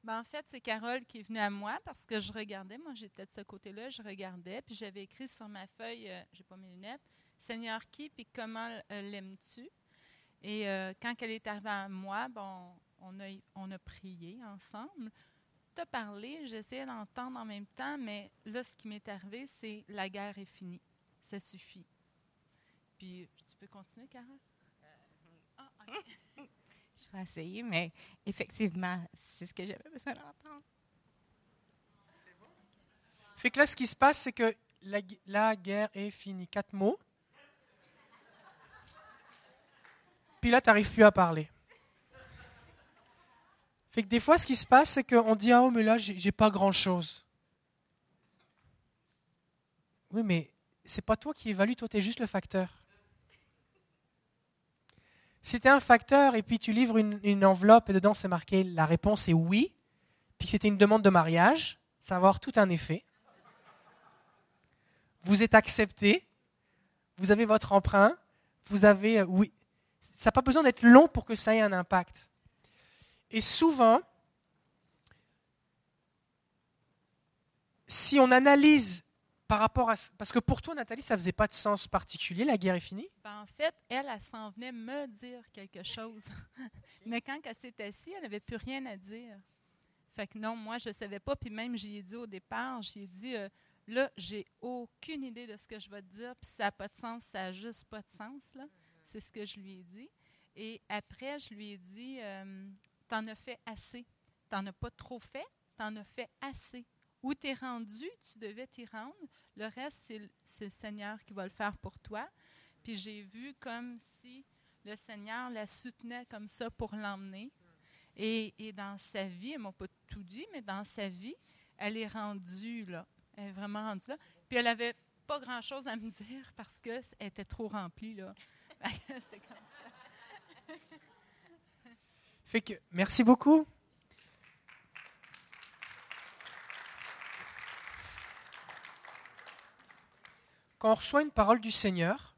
ben, en fait, c'est Carole qui est venue à moi parce que je regardais. Moi, j'étais de ce côté-là, je regardais, puis j'avais écrit sur ma feuille, euh, j'ai pas mes lunettes, Seigneur qui, puis comment euh, l'aimes-tu? Et euh, quand elle est arrivée à moi, bon, on a, on a prié ensemble. Tu as parlé, j'essayais d'entendre en même temps, mais là, ce qui m'est arrivé, c'est la guerre est finie. Ça suffit. Puis, tu peux continuer, Carole? Ah, OK. Je vais essayer, mais effectivement, c'est ce que j'avais besoin d'entendre. Fait que là, ce qui se passe, c'est que la, gu- la guerre est finie. Quatre mots. Puis là, tu n'arrives plus à parler. Fait que des fois, ce qui se passe, c'est qu'on dit Ah, oh, mais là, j'ai j'ai pas grand-chose. Oui, mais c'est pas toi qui évalue, toi, tu es juste le facteur. Es un facteur et puis tu livres une, enveloppe et dedans c'est marqué la réponse est oui, puis c'était une demande de mariage, ça va avoir tout un effet. Vous êtes accepté, vous avez votre emprunt, vous avez euh, oui. Ça n'a pas besoin d'être long pour que ça ait un impact. Et souvent, si on analyse par rapport à... Parce que pour toi, Nathalie, ça faisait pas de sens particulier, la guerre est finie? Ben, en fait, elle, elle s'en venait me dire quelque chose. Mais quand elle s'est assise, elle n'avait plus rien à dire. Fait que non, moi, je ne savais pas. Puis même, j'y ai dit au départ, j'y ai dit, euh, là, j'ai aucune idée de ce que je vais te dire. Puis ça n'a pas de sens, ça n'a juste pas de sens. là. C'est ce que je lui ai dit. Et après, je lui ai dit, euh, t'en as fait assez. T'en as pas trop fait, t'en as fait assez. Où t'es rendu, tu devais t'y rendre. Le reste, c'est le, Seigneur qui va le faire pour toi. Puis j'ai vu comme si le Seigneur la soutenait comme ça pour l'emmener. Et, et dans sa vie, elle m'a pas tout dit, mais dans sa vie, elle est rendue là. Elle est vraiment rendue là. Puis elle avait pas grand-chose à me dire parce qu'elle était trop remplie là. Comme ça. Fait que, merci beaucoup. Quand on reçoit une parole du Seigneur,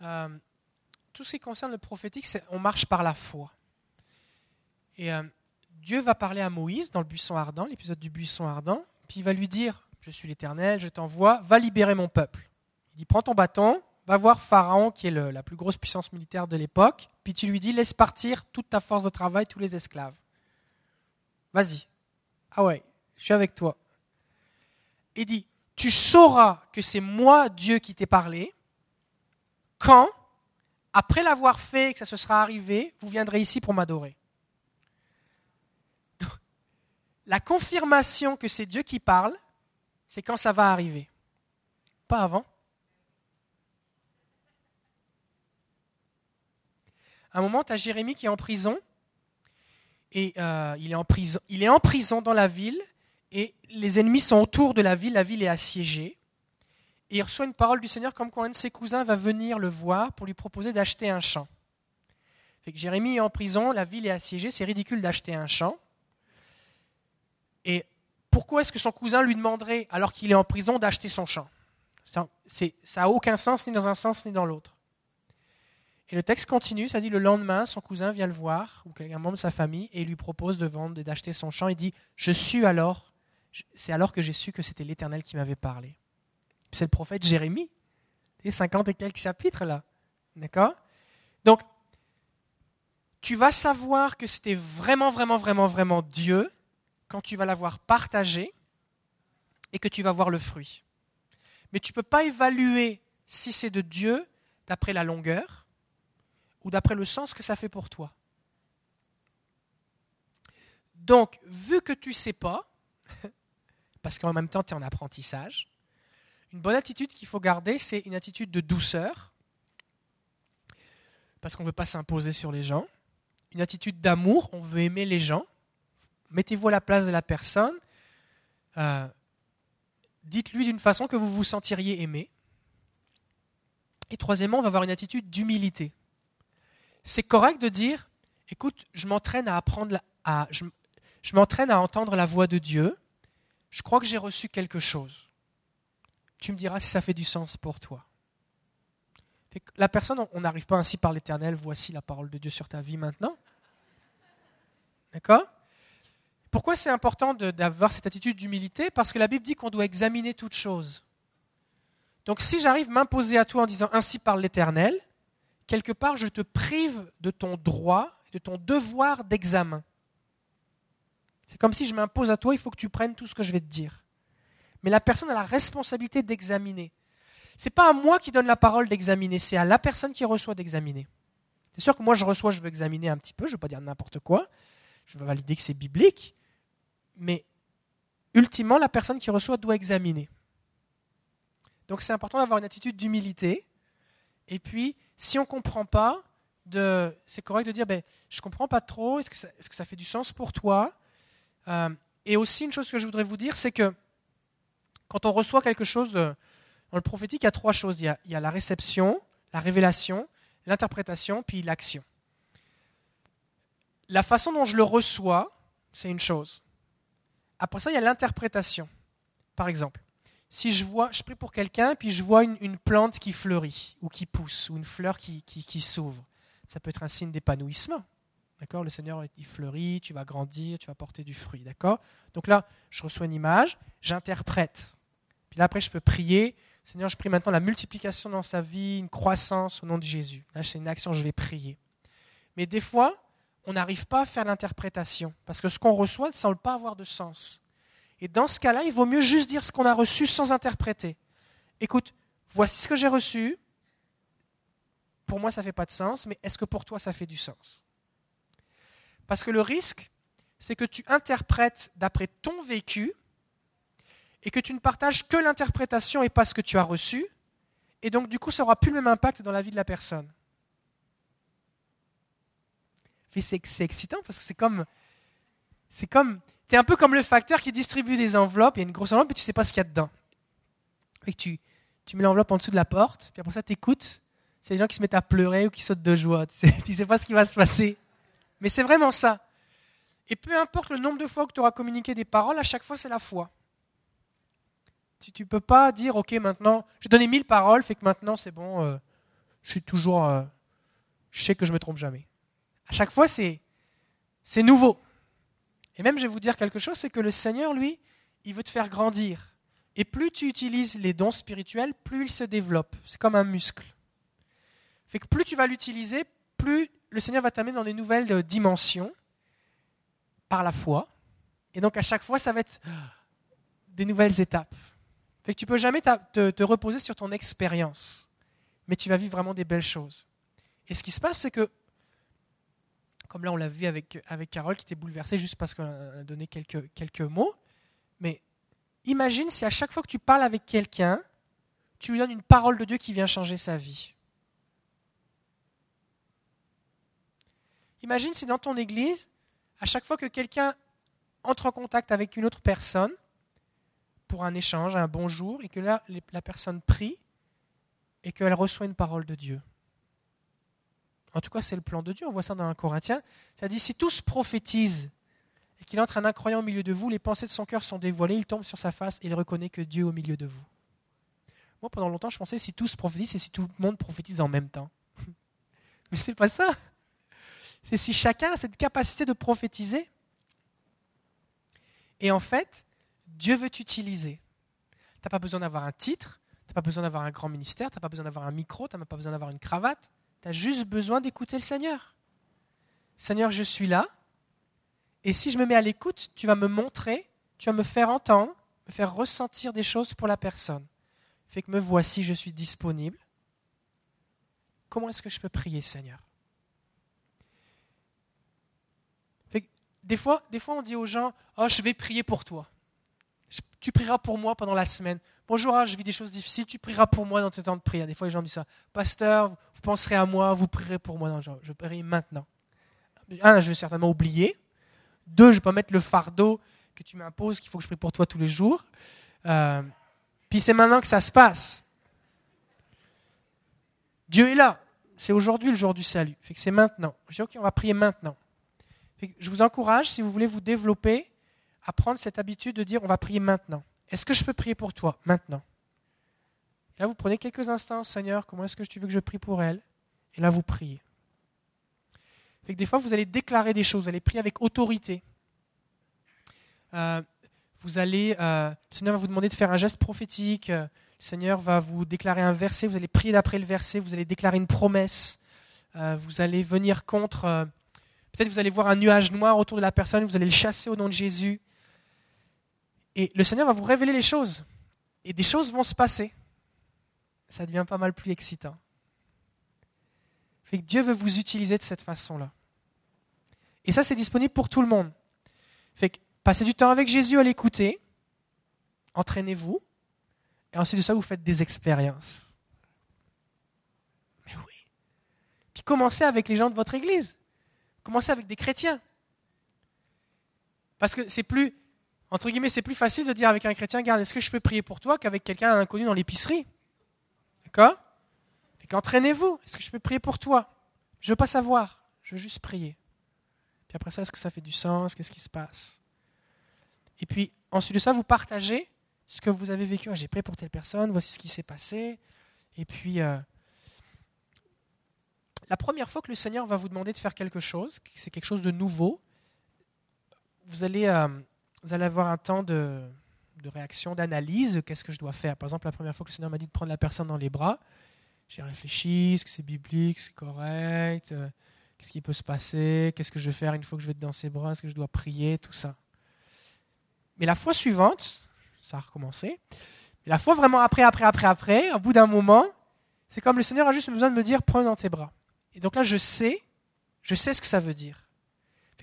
euh, tout ce qui concerne le prophétique, c'est on marche par la foi. Et euh, Dieu va parler à Moïse dans le buisson ardent, l'épisode du buisson ardent, puis il va lui dire, je suis l'Éternel, je t'envoie, va libérer mon peuple. Il dit, prends ton bâton, va voir Pharaon, qui est la plus grosse puissance militaire de l'époque, puis tu lui dis, laisse partir toute ta force de travail, tous les esclaves. Vas-y. Ah ouais, je suis avec toi. Il dit, tu sauras que c'est moi, Dieu, qui t'ai parlé, quand, après l'avoir fait et que ça se sera arrivé, vous viendrez ici pour m'adorer. La confirmation que c'est Dieu qui parle, c'est quand ça va arriver. Pas avant. À un moment, tu as Jérémie qui est en prison. Et euh, il, est en prison, il est en prison dans la ville. Et les ennemis sont autour de la ville. La ville est assiégée. Et il reçoit une parole du Seigneur comme quand un de ses cousins va venir le voir pour lui proposer d'acheter un champ. Jérémie est en prison, la ville est assiégée, c'est ridicule d'acheter un champ. Et pourquoi est-ce que son cousin lui demanderait, alors qu'il est en prison, d'acheter son champ? Ça n'a aucun sens, ni dans un sens, ni dans l'autre. Et le texte continue, ça dit le lendemain, son cousin vient le voir, ou quelqu'un membre de sa famille, et lui propose de vendre et d'acheter son champ. Il dit Je suis alors, c'est alors que j'ai su que c'était l'Éternel qui m'avait parlé. C'est le prophète Jérémie. Et 50 et quelques chapitres là. D'accord? Donc, tu vas savoir que c'était vraiment, vraiment, vraiment, vraiment Dieu quand tu vas l'avoir partagé et que tu vas voir le fruit. Mais tu ne peux pas évaluer si c'est de Dieu d'après la longueur ou d'après le sens que ça fait pour toi. Donc, vu que tu ne sais pas, parce qu'en même temps tu es en apprentissage, une bonne attitude qu'il faut garder, c'est une attitude de douceur. parce qu'on ne veut pas s'imposer sur les gens. Une attitude d'amour, on veut aimer les gens. Mettez-vous à la place de la personne. Euh, Dites-lui d'une façon que vous vous sentiriez aimé. Et troisièmement, on va avoir une attitude d'humilité. C'est correct de dire, écoute, je m'entraîne à apprendre, à, je, je m'entraîne à entendre la voix de Dieu. Je crois que j'ai reçu quelque chose. Tu me diras si ça fait du sens pour toi. La personne, on n'arrive pas ainsi par l'Éternel, voici la parole de Dieu sur ta vie maintenant. D'accord? Pourquoi c'est important d'avoir cette attitude d'humilité? Parce que la Bible dit qu'on doit examiner toute chose. Donc si j'arrive à m'imposer à toi en disant ainsi par l'Éternel, quelque part je te prive de ton droit, de ton devoir d'examen. C'est comme si je m'impose à toi, il faut que tu prennes tout ce que je vais te dire. Mais la personne a la responsabilité d'examiner. Ce n'est pas à moi qui donne la parole d'examiner, c'est à la personne qui reçoit d'examiner. C'est sûr que moi je reçois, je veux examiner un petit peu, je ne veux pas dire n'importe quoi, je veux valider que c'est biblique, mais ultimement la personne qui reçoit doit examiner. Donc c'est important d'avoir une attitude d'humilité. Et puis, si on ne comprend pas, c'est correct de dire ben, je ne comprends pas trop, est-ce que, ça, est que, ça, fait du sens pour toi? Euh, Et aussi, une chose que je voudrais vous dire, c'est que quand on reçoit quelque chose dans le prophétique, il y a trois choses. Il y a, la réception, la révélation, l'interprétation, puis l'action. La façon dont je le reçois, c'est une chose. Après ça, il y a l'interprétation. Par exemple, si je vois, je prie pour quelqu'un, puis je vois une, plante qui fleurit, ou qui pousse, ou une fleur qui, qui s'ouvre, ça peut être un signe d'épanouissement. D'accord? Le Seigneur, il fleurit, tu vas grandir, tu vas porter du fruit. D'accord? Donc là, je reçois une image, j'interprète. Puis là, après, je peux prier. Seigneur, je prie maintenant la multiplication dans sa vie, une croissance au nom de Jésus. Là, c'est une action, je vais prier. Mais des fois, on n'arrive pas à faire l'interprétation, parce que ce qu'on reçoit ne semble pas avoir de sens. Et dans ce cas-là, il vaut mieux juste dire ce qu'on a reçu sans interpréter. Écoute, voici ce que j'ai reçu. Pour moi, ça ne fait pas de sens, mais est-ce que pour toi, ça fait du sens? Parce que le risque, c'est que tu interprètes d'après ton vécu et que tu ne partages que l'interprétation et pas ce que tu as reçu. Et donc, du coup, ça n'aura plus le même impact dans la vie de la personne. C'est excitant parce que c'est comme. C'est comme. Tu es un peu comme le facteur qui distribue des enveloppes. Il y a une grosse enveloppe et tu ne sais pas ce qu'il y a dedans. Et tu, tu mets l'enveloppe en dessous de la porte, puis après ça, tu écoutes. C'est des gens qui se mettent à pleurer ou qui sautent de joie. Tu ne sais, sais pas ce qui va se passer. Mais c'est vraiment ça. Et peu importe le nombre de fois que tu auras communiqué des paroles, à chaque fois, c'est la foi. Tu ne peux pas dire, OK, maintenant, j'ai donné mille paroles, fait que maintenant, c'est bon, euh, je suis toujours. Euh, je sais que je me trompe jamais. À chaque fois, c'est, c'est nouveau. Et même, je vais vous dire quelque chose, c'est que le Seigneur, lui, il veut te faire grandir. Et plus tu utilises les dons spirituels, plus il se développe. C'est comme un muscle. Fait que plus tu vas l'utiliser, plus le Seigneur va t'amener dans des nouvelles euh, dimensions par la foi. Et donc à chaque fois, ça va être des nouvelles étapes. Fait que tu peux jamais te, reposer sur ton expérience, mais tu vas vivre vraiment des belles choses. Et ce qui se passe, c'est que, comme là on l'a vu avec, avec Carole qui était bouleversée juste parce qu'on a donné quelques mots, mais imagine si à chaque fois que tu parles avec quelqu'un, tu lui donnes une parole de Dieu qui vient changer sa vie. Imagine si dans ton église, à chaque fois que quelqu'un entre en contact avec une autre personne, pour un échange, un bonjour, et que là, la personne prie et qu'elle reçoit une parole de Dieu. En tout cas, c'est le plan de Dieu. On voit ça dans un Corinthien. Ça dit si tous prophétisent et qu'il entre un incroyant au milieu de vous, les pensées de son cœur sont dévoilées, il tombe sur sa face et il reconnaît que Dieu est au milieu de vous. Moi, pendant longtemps, je pensais si tous prophétisent, c'est si tout le monde prophétise en même temps. Mais c'est pas ça. C'est si chacun a cette capacité de prophétiser. Et en fait, Dieu veut t'utiliser. Tu n'as pas besoin d'avoir un titre, tu n'as pas besoin d'avoir un grand ministère, tu n'as pas besoin d'avoir un micro, tu n'as pas besoin d'avoir une cravate. Tu as juste besoin d'écouter le Seigneur. Seigneur, je suis là. Et si je me mets à l'écoute, tu vas me montrer, tu vas me faire entendre, me faire ressentir des choses pour la personne. Fait que me voici, je suis disponible. Comment est-ce que je peux prier, Seigneur? Des, fois, on dit aux gens Oh, je vais prier pour toi tu prieras pour moi pendant la semaine. Bonjour, ah, je vis des choses difficiles, tu prieras pour moi dans tes temps de prière. Des fois, les gens disent ça. Pasteur, vous penserez à moi, vous prierez pour moi. Non, je, prie maintenant. Un, je vais certainement oublier. Deux, je ne vais pas mettre le fardeau que tu m'imposes, qu'il faut que je prie pour toi tous les jours. Euh, puis c'est maintenant que ça se passe. Dieu est là. C'est aujourd'hui le jour du salut. Fait c'est maintenant. Je dis, OK, on va prier maintenant. Je vous encourage, si vous voulez vous développer, à prendre cette habitude de dire, on va prier maintenant. Est-ce que je peux prier pour toi maintenant? Là, vous prenez quelques instants, Seigneur, comment est-ce que tu veux que je prie pour elle? Et là, vous priez. Fait que des fois, vous allez déclarer des choses, vous allez prier avec autorité. Euh, vous allez, euh, le Seigneur va vous demander de faire un geste prophétique. Euh, le Seigneur va vous déclarer un verset. Vous allez prier d'après le verset. Vous allez déclarer une promesse. vous allez venir contre. Peut-être vous allez voir un nuage noir autour de la personne. Vous allez le chasser au nom de Jésus. Et le Seigneur va vous révéler les choses. Et des choses vont se passer. Ça devient pas mal plus excitant. Fait Dieu veut vous utiliser de cette façon-là. Et ça, c'est disponible pour tout le monde. Fait que passez du temps avec Jésus à l'écouter, entraînez-vous, et ensuite de ça, vous faites des expériences. Mais oui. Puis commencez avec les gens de votre église. Commencez avec des chrétiens. Parce que c'est plus, entre guillemets, c'est plus facile de dire avec un chrétien, regarde, est-ce que je peux prier pour toi qu'avec quelqu'un inconnu dans l'épicerie? D'accord? Qu'entraînez-vous. Est-ce que je peux prier pour toi? Je ne veux pas savoir. Je veux juste prier. Puis après ça, est-ce que ça fait du sens? Qu'est-ce qui se passe? Et puis, ensuite de ça, vous partagez ce que vous avez vécu. Ah, j'ai prié pour telle personne, voici ce qui s'est passé. Et puis, euh, la première fois que le Seigneur va vous demander de faire quelque chose, c'est quelque chose de nouveau, vous allez, euh, avoir un temps de, de réaction, d'analyse. Qu'est-ce que je dois faire? Par exemple, la première fois que le Seigneur m'a dit de prendre la personne dans les bras, j'ai réfléchi, est-ce que c'est biblique, c'est correct euh, Qu'est-ce qui peut se passer Qu'est-ce que je vais faire une fois que je vais être dans ses bras Est-ce que je dois prier Tout ça. Mais la fois suivante, ça a recommencé. Mais la fois vraiment après, après, après, après, au bout d'un moment, c'est comme le Seigneur a juste besoin de me dire prends dans tes bras. Et donc là, je sais, je sais ce que ça veut dire.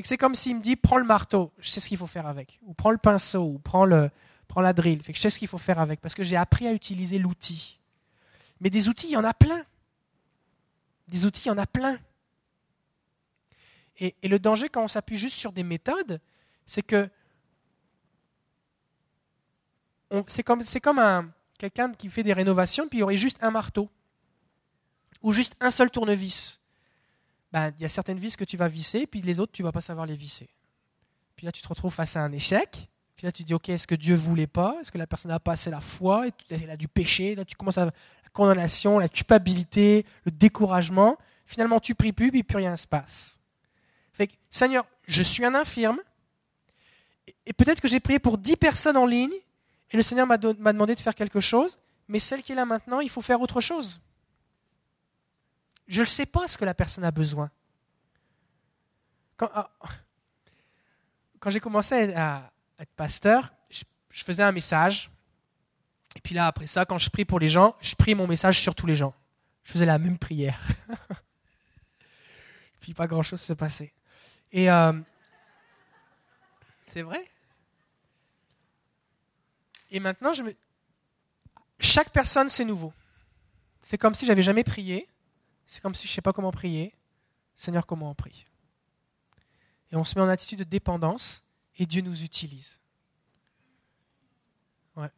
C'est comme s'il me dit prends le marteau, je sais ce qu'il faut faire avec. Ou prends le pinceau, ou prends, le, prends la drill. Fait que je sais ce qu'il faut faire avec parce que j'ai appris à utiliser l'outil. Mais des outils, il y en a plein. Des outils, il y en a plein. Et, le danger quand on s'appuie juste sur des méthodes, c'est que c'est comme, comme un, quelqu'un qui fait des rénovations, puis il y aurait juste un marteau, ou juste un seul tournevis. Ben, il y a certaines vis que tu vas visser, puis les autres, tu ne vas pas savoir les visser. Puis là, tu te retrouves face à un échec. Puis là, tu te dis, OK, est-ce que Dieu voulait pas? Est-ce que la personne n'a pas assez la foi? Elle a du péché. Là, tu commences à la condamnation, la culpabilité, le découragement. Finalement, tu pries plus, puis plus rien ne se passe. Seigneur, je suis un infirme, et peut-être que j'ai prié pour dix personnes en ligne, et le Seigneur m'a demandé de faire quelque chose, mais celle qui est là maintenant, il faut faire autre chose. Je ne sais pas ce que la personne a besoin. Quand, ah, j'ai commencé à, être pasteur, je, faisais un message. Et puis là, après ça, quand je prie pour les gens, je prie mon message sur tous les gens. Je faisais la même prière. puis pas grand-chose s'est passé. Et euh, c'est vrai? Et maintenant, chaque personne, c'est nouveau. C'est comme si j'avais jamais prié. C'est comme si je ne sais pas comment prier. Seigneur, comment on prie? Et on se met en attitude de dépendance et Dieu nous utilise. Ouais.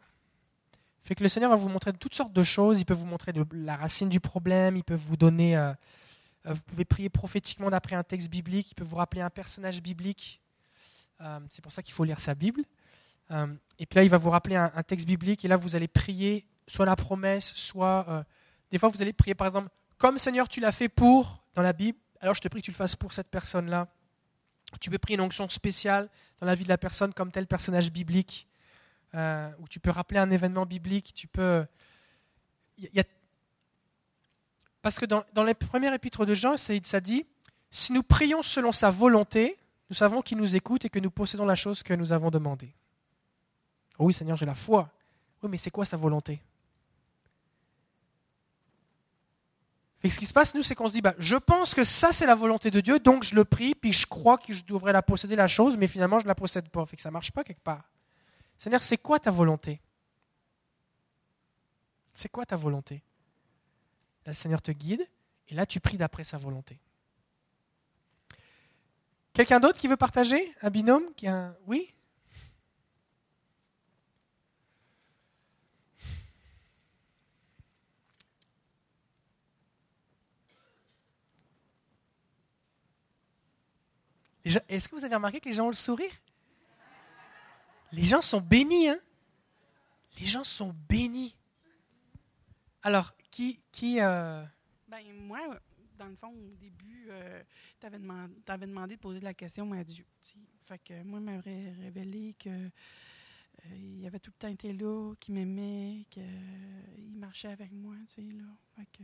Fait que le Seigneur va vous montrer toutes sortes de choses. Il peut vous montrer la racine du problème. Il peut vous donner euh, euh, vous pouvez prier prophétiquement d'après un texte biblique. Il peut vous rappeler un personnage biblique. Euh, c'est pour ça qu'il faut lire sa Bible. Et puis là, il va vous rappeler un, texte biblique. Et là, vous allez prier soit la promesse, soit. des fois, vous allez prier, par exemple, comme Seigneur, tu l'as fait pour, dans la Bible, alors je te prie que tu le fasses pour cette personne-là. Tu peux prier une onction spéciale dans la vie de la personne comme tel personnage biblique. ou tu peux rappeler un événement biblique. Tu peux. Parce que dans, les premières épîtres de Jean, ça dit, si nous prions selon sa volonté, nous savons qu'il nous écoute et que nous possédons la chose que nous avons demandée. Oh oui, Seigneur, j'ai la foi. Oui, mais c'est quoi sa volonté? Ce qui se passe, nous, c'est qu'on se dit, bah, je pense que ça, c'est la volonté de Dieu, donc je le prie, puis je crois que je devrais la posséder, la chose, mais finalement, je ne la possède pas. Fait que ça ne marche pas quelque part. Seigneur, c'est quoi ta volonté? C'est quoi ta volonté? Là, le Seigneur te guide, et là, tu pries d'après sa volonté. Quelqu'un d'autre qui veut partager? Un binôme? Qui. Oui? Est-ce que vous avez remarqué que les gens ont le sourire? Les gens sont bénis, hein? Les gens sont bénis. Alors, qui... qui euh, Ben, moi, dans le fond, au début, tu avais, demandé de poser la question à Dieu. tu sais. Fait que moi, m'avait révélé que euh, avait tout le temps été là, qu'il m'aimait, qu'il marchait avec moi, tu sais, là. Fait que,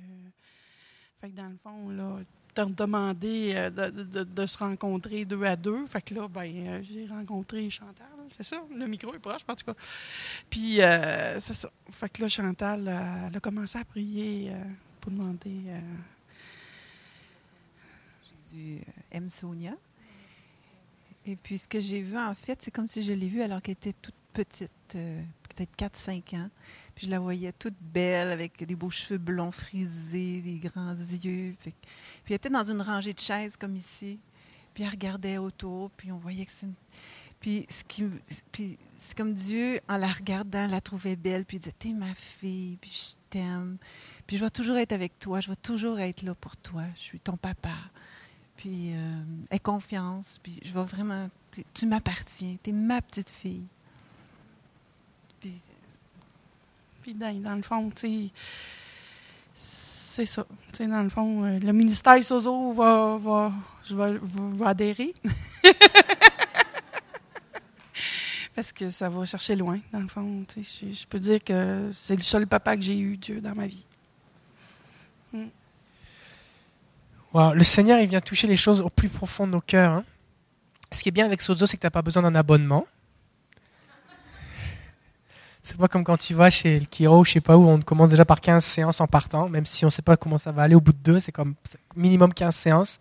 fait que dans le fond, là, t'as demandé euh, de, se rencontrer deux à deux. Fait que là, ben, euh, j'ai rencontré Chantal, c'est ça? Le micro est proche, en tout cas. Puis, euh, c'est ça. Fait que là, Chantal, euh, elle a commencé à prier pour demander... Jésus aime Sonia. Et puis, ce que j'ai vu, en fait, c'est comme si je l'ai vue alors qu'elle était toute petite, peut-être 4-5 ans. Puis, je la voyais toute belle, avec des beaux cheveux blonds frisés, des grands yeux. Puis, elle était dans une rangée de chaises, comme ici. Puis, elle regardait autour, puis on voyait que c'est... une- Puis, ce c'est comme Dieu, en la regardant, la trouvait belle, puis il disait, t'es ma fille, puis je t'aime. Puis, je vais toujours être avec toi, je vais toujours être là pour toi. Je suis ton papa. Puis, euh, aie confiance. Puis, je vais vraiment. t'es- Tu m'appartiens. Tu es ma petite fille. Puis, Puis dans, dans le fond, c'est ça. Dans le fond, euh, le ministère Sozo va, va, je va, adhérer. Parce que ça va chercher loin, dans le fond. Je, je peux dire que c'est le seul papa que j'ai eu, Dieu, dans ma vie. Mm. Wow, Le Seigneur, il vient toucher les choses au plus profond de nos cœurs. hein. Ce qui est bien avec Sozo, c'est que tu n'as pas besoin d'un abonnement. C'est pas comme quand tu vas chez le Kiro, je sais pas où, on commence déjà par 15 séances en partant, même si on sait pas comment ça va aller au bout de deux, c'est comme minimum 15 séances.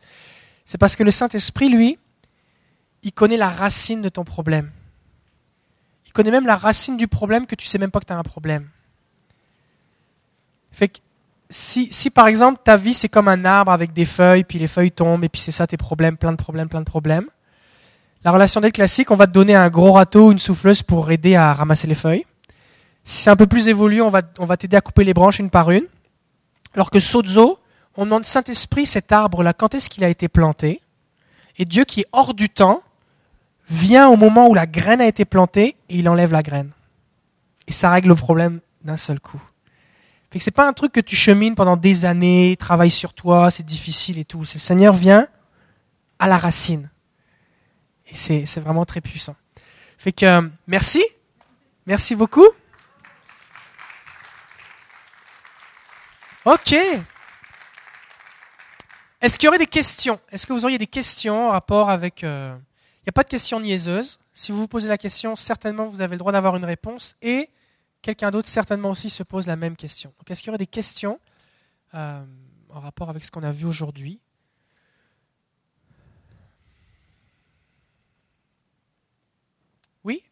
C'est parce que le Saint-Esprit, lui, il connaît la racine de ton problème. Il connaît même la racine du problème que tu sais même pas que tu as un problème. Fait que si, si par exemple ta vie c'est comme un arbre avec des feuilles, puis les feuilles tombent, et puis c'est ça tes problèmes, plein de problèmes, plein de problèmes, la relation d'aide classique, on va te donner un gros râteau ou une souffleuse pour aider à ramasser les feuilles. Si c'est un peu plus évolué, on va, on va t'aider à couper les branches une par une. Alors que Sozo, on demande Saint-Esprit, cet arbre-là, quand est-ce qu'il a été planté? Et Dieu qui est hors du temps, vient au moment où la graine a été plantée et il enlève la graine. Et ça règle le problème d'un seul coup. Fait que c'est pas un truc que tu chemines pendant des années, travaille sur toi, c'est difficile et tout. Le Seigneur vient à la racine. Et c'est, c'est vraiment très puissant. Fait que euh, merci. Merci beaucoup. Ok. Est-ce qu'il y aurait des questions? Est-ce que vous auriez des questions en rapport avec... euh, Il n'y a pas de questions niaiseuses. Si vous vous posez la question, certainement vous avez le droit d'avoir une réponse. Et quelqu'un d'autre certainement aussi se pose la même question. Donc est-ce qu'il y aurait des questions euh, en rapport avec ce qu'on a vu aujourd'hui Oui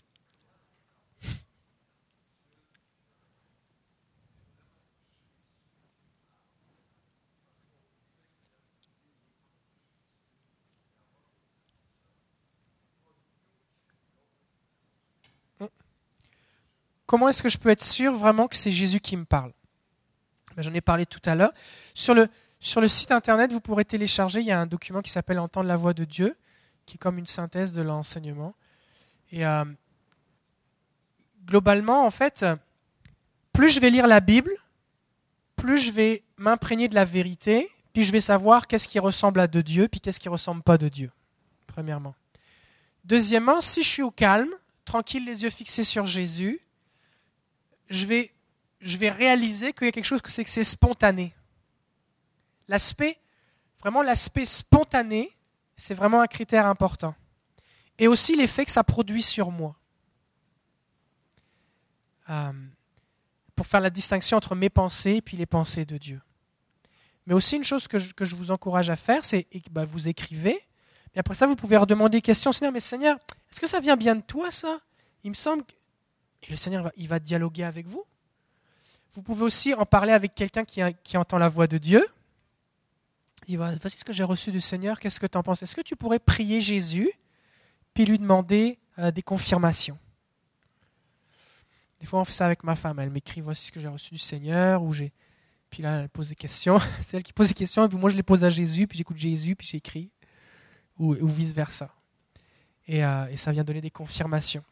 Comment est-ce que je peux être sûr vraiment que c'est Jésus qui me parle? Ben, J'en ai parlé tout à l'heure. Sur le, site internet, vous pourrez télécharger, il y a un document qui s'appelle Entendre la voix de Dieu, qui est comme une synthèse de l'enseignement. Euh, globalement, en fait, plus je vais lire la Bible, plus je vais m'imprégner de la vérité, puis je vais savoir qu'est-ce qui ressemble à de Dieu, puis qu'est-ce qui ne ressemble pas de Dieu, premièrement. Deuxièmement, si je suis au calme, tranquille, les yeux fixés sur Jésus, je vais, je vais réaliser qu'il y a quelque chose que c'est que c'est spontané. L'aspect, vraiment l'aspect spontané, c'est vraiment un critère important. Et aussi l'effet que ça produit sur moi. Euh, pour faire la distinction entre mes pensées et puis les pensées de Dieu. Mais aussi une chose que je, que je vous encourage à faire, c'est que bah, vous écrivez, et après ça, vous pouvez redemander des questions. Seigneur, mais Seigneur, est-ce que ça vient bien de toi, ça? Il me semble que... Et le Seigneur, va- il va dialoguer avec vous. Vous pouvez aussi en parler avec quelqu'un qui, qui entend la voix de Dieu. Il dit, voici ce que j'ai reçu du Seigneur, qu'est-ce que tu en penses? Est-ce que tu pourrais prier Jésus, puis lui demander euh, des confirmations? Des fois, on fait ça avec ma femme. Elle m'écrit, voici ce que j'ai reçu du Seigneur, ou j'ai... Puis là, elle pose des questions. C'est elle qui pose des questions, et puis moi, je les pose à Jésus, puis j'écoute Jésus, puis j'écris, ou, ou vice-versa. Et, euh, et, ça vient donner des confirmations.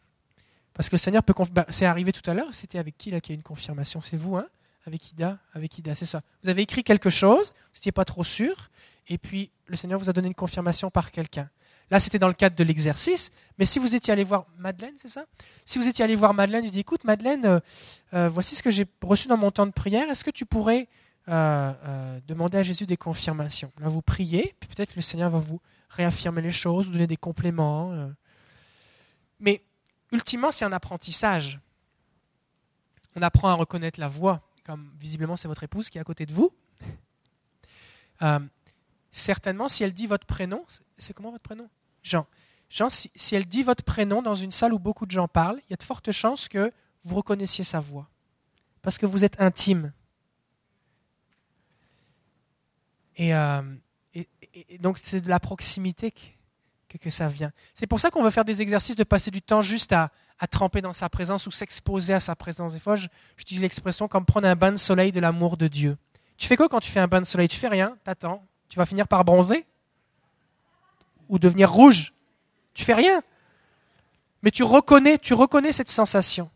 Parce que le Seigneur peut... Bah, c'est arrivé tout à l'heure, c'était avec qui là qui a une confirmation? C'est vous, hein? Avec Ida, avec Ida, c'est ça. Vous avez écrit quelque chose, vous n'étiez pas trop sûr, et puis le Seigneur vous a donné une confirmation par quelqu'un. Là, c'était dans le cadre de l'exercice, mais si vous étiez allé voir Madeleine, c'est ça? Si vous étiez allé voir Madeleine, vous dit écoute, Madeleine, euh, euh, voici ce que j'ai reçu dans mon temps de prière, est-ce que tu pourrais euh, demander à Jésus des confirmations? Là, vous priez, puis peut-être le Seigneur va vous réaffirmer les choses, vous donner des compléments. Mais ultimement, c'est un apprentissage. On apprend à reconnaître la voix comme visiblement c'est votre épouse qui est à côté de vous, euh, certainement, si elle dit votre prénom, c'est comment votre prénom? Jean. Jean, si, elle dit votre prénom dans une salle où beaucoup de gens parlent, il y a de fortes chances que vous reconnaissiez sa voix. Parce que vous êtes intime. Et, euh, et donc, c'est de la proximité que, ça vient. C'est pour ça qu'on veut faire des exercices de passer du temps juste à, à tremper dans sa présence ou s'exposer à sa présence. Des fois, j'utilise l'expression comme prendre un bain de soleil de l'amour de Dieu. Tu fais quoi quand tu fais un bain de soleil? Tu fais rien, t'attends. Tu vas finir par bronzer? Ou devenir rouge? Tu fais rien. Mais tu reconnais, tu reconnais cette sensation.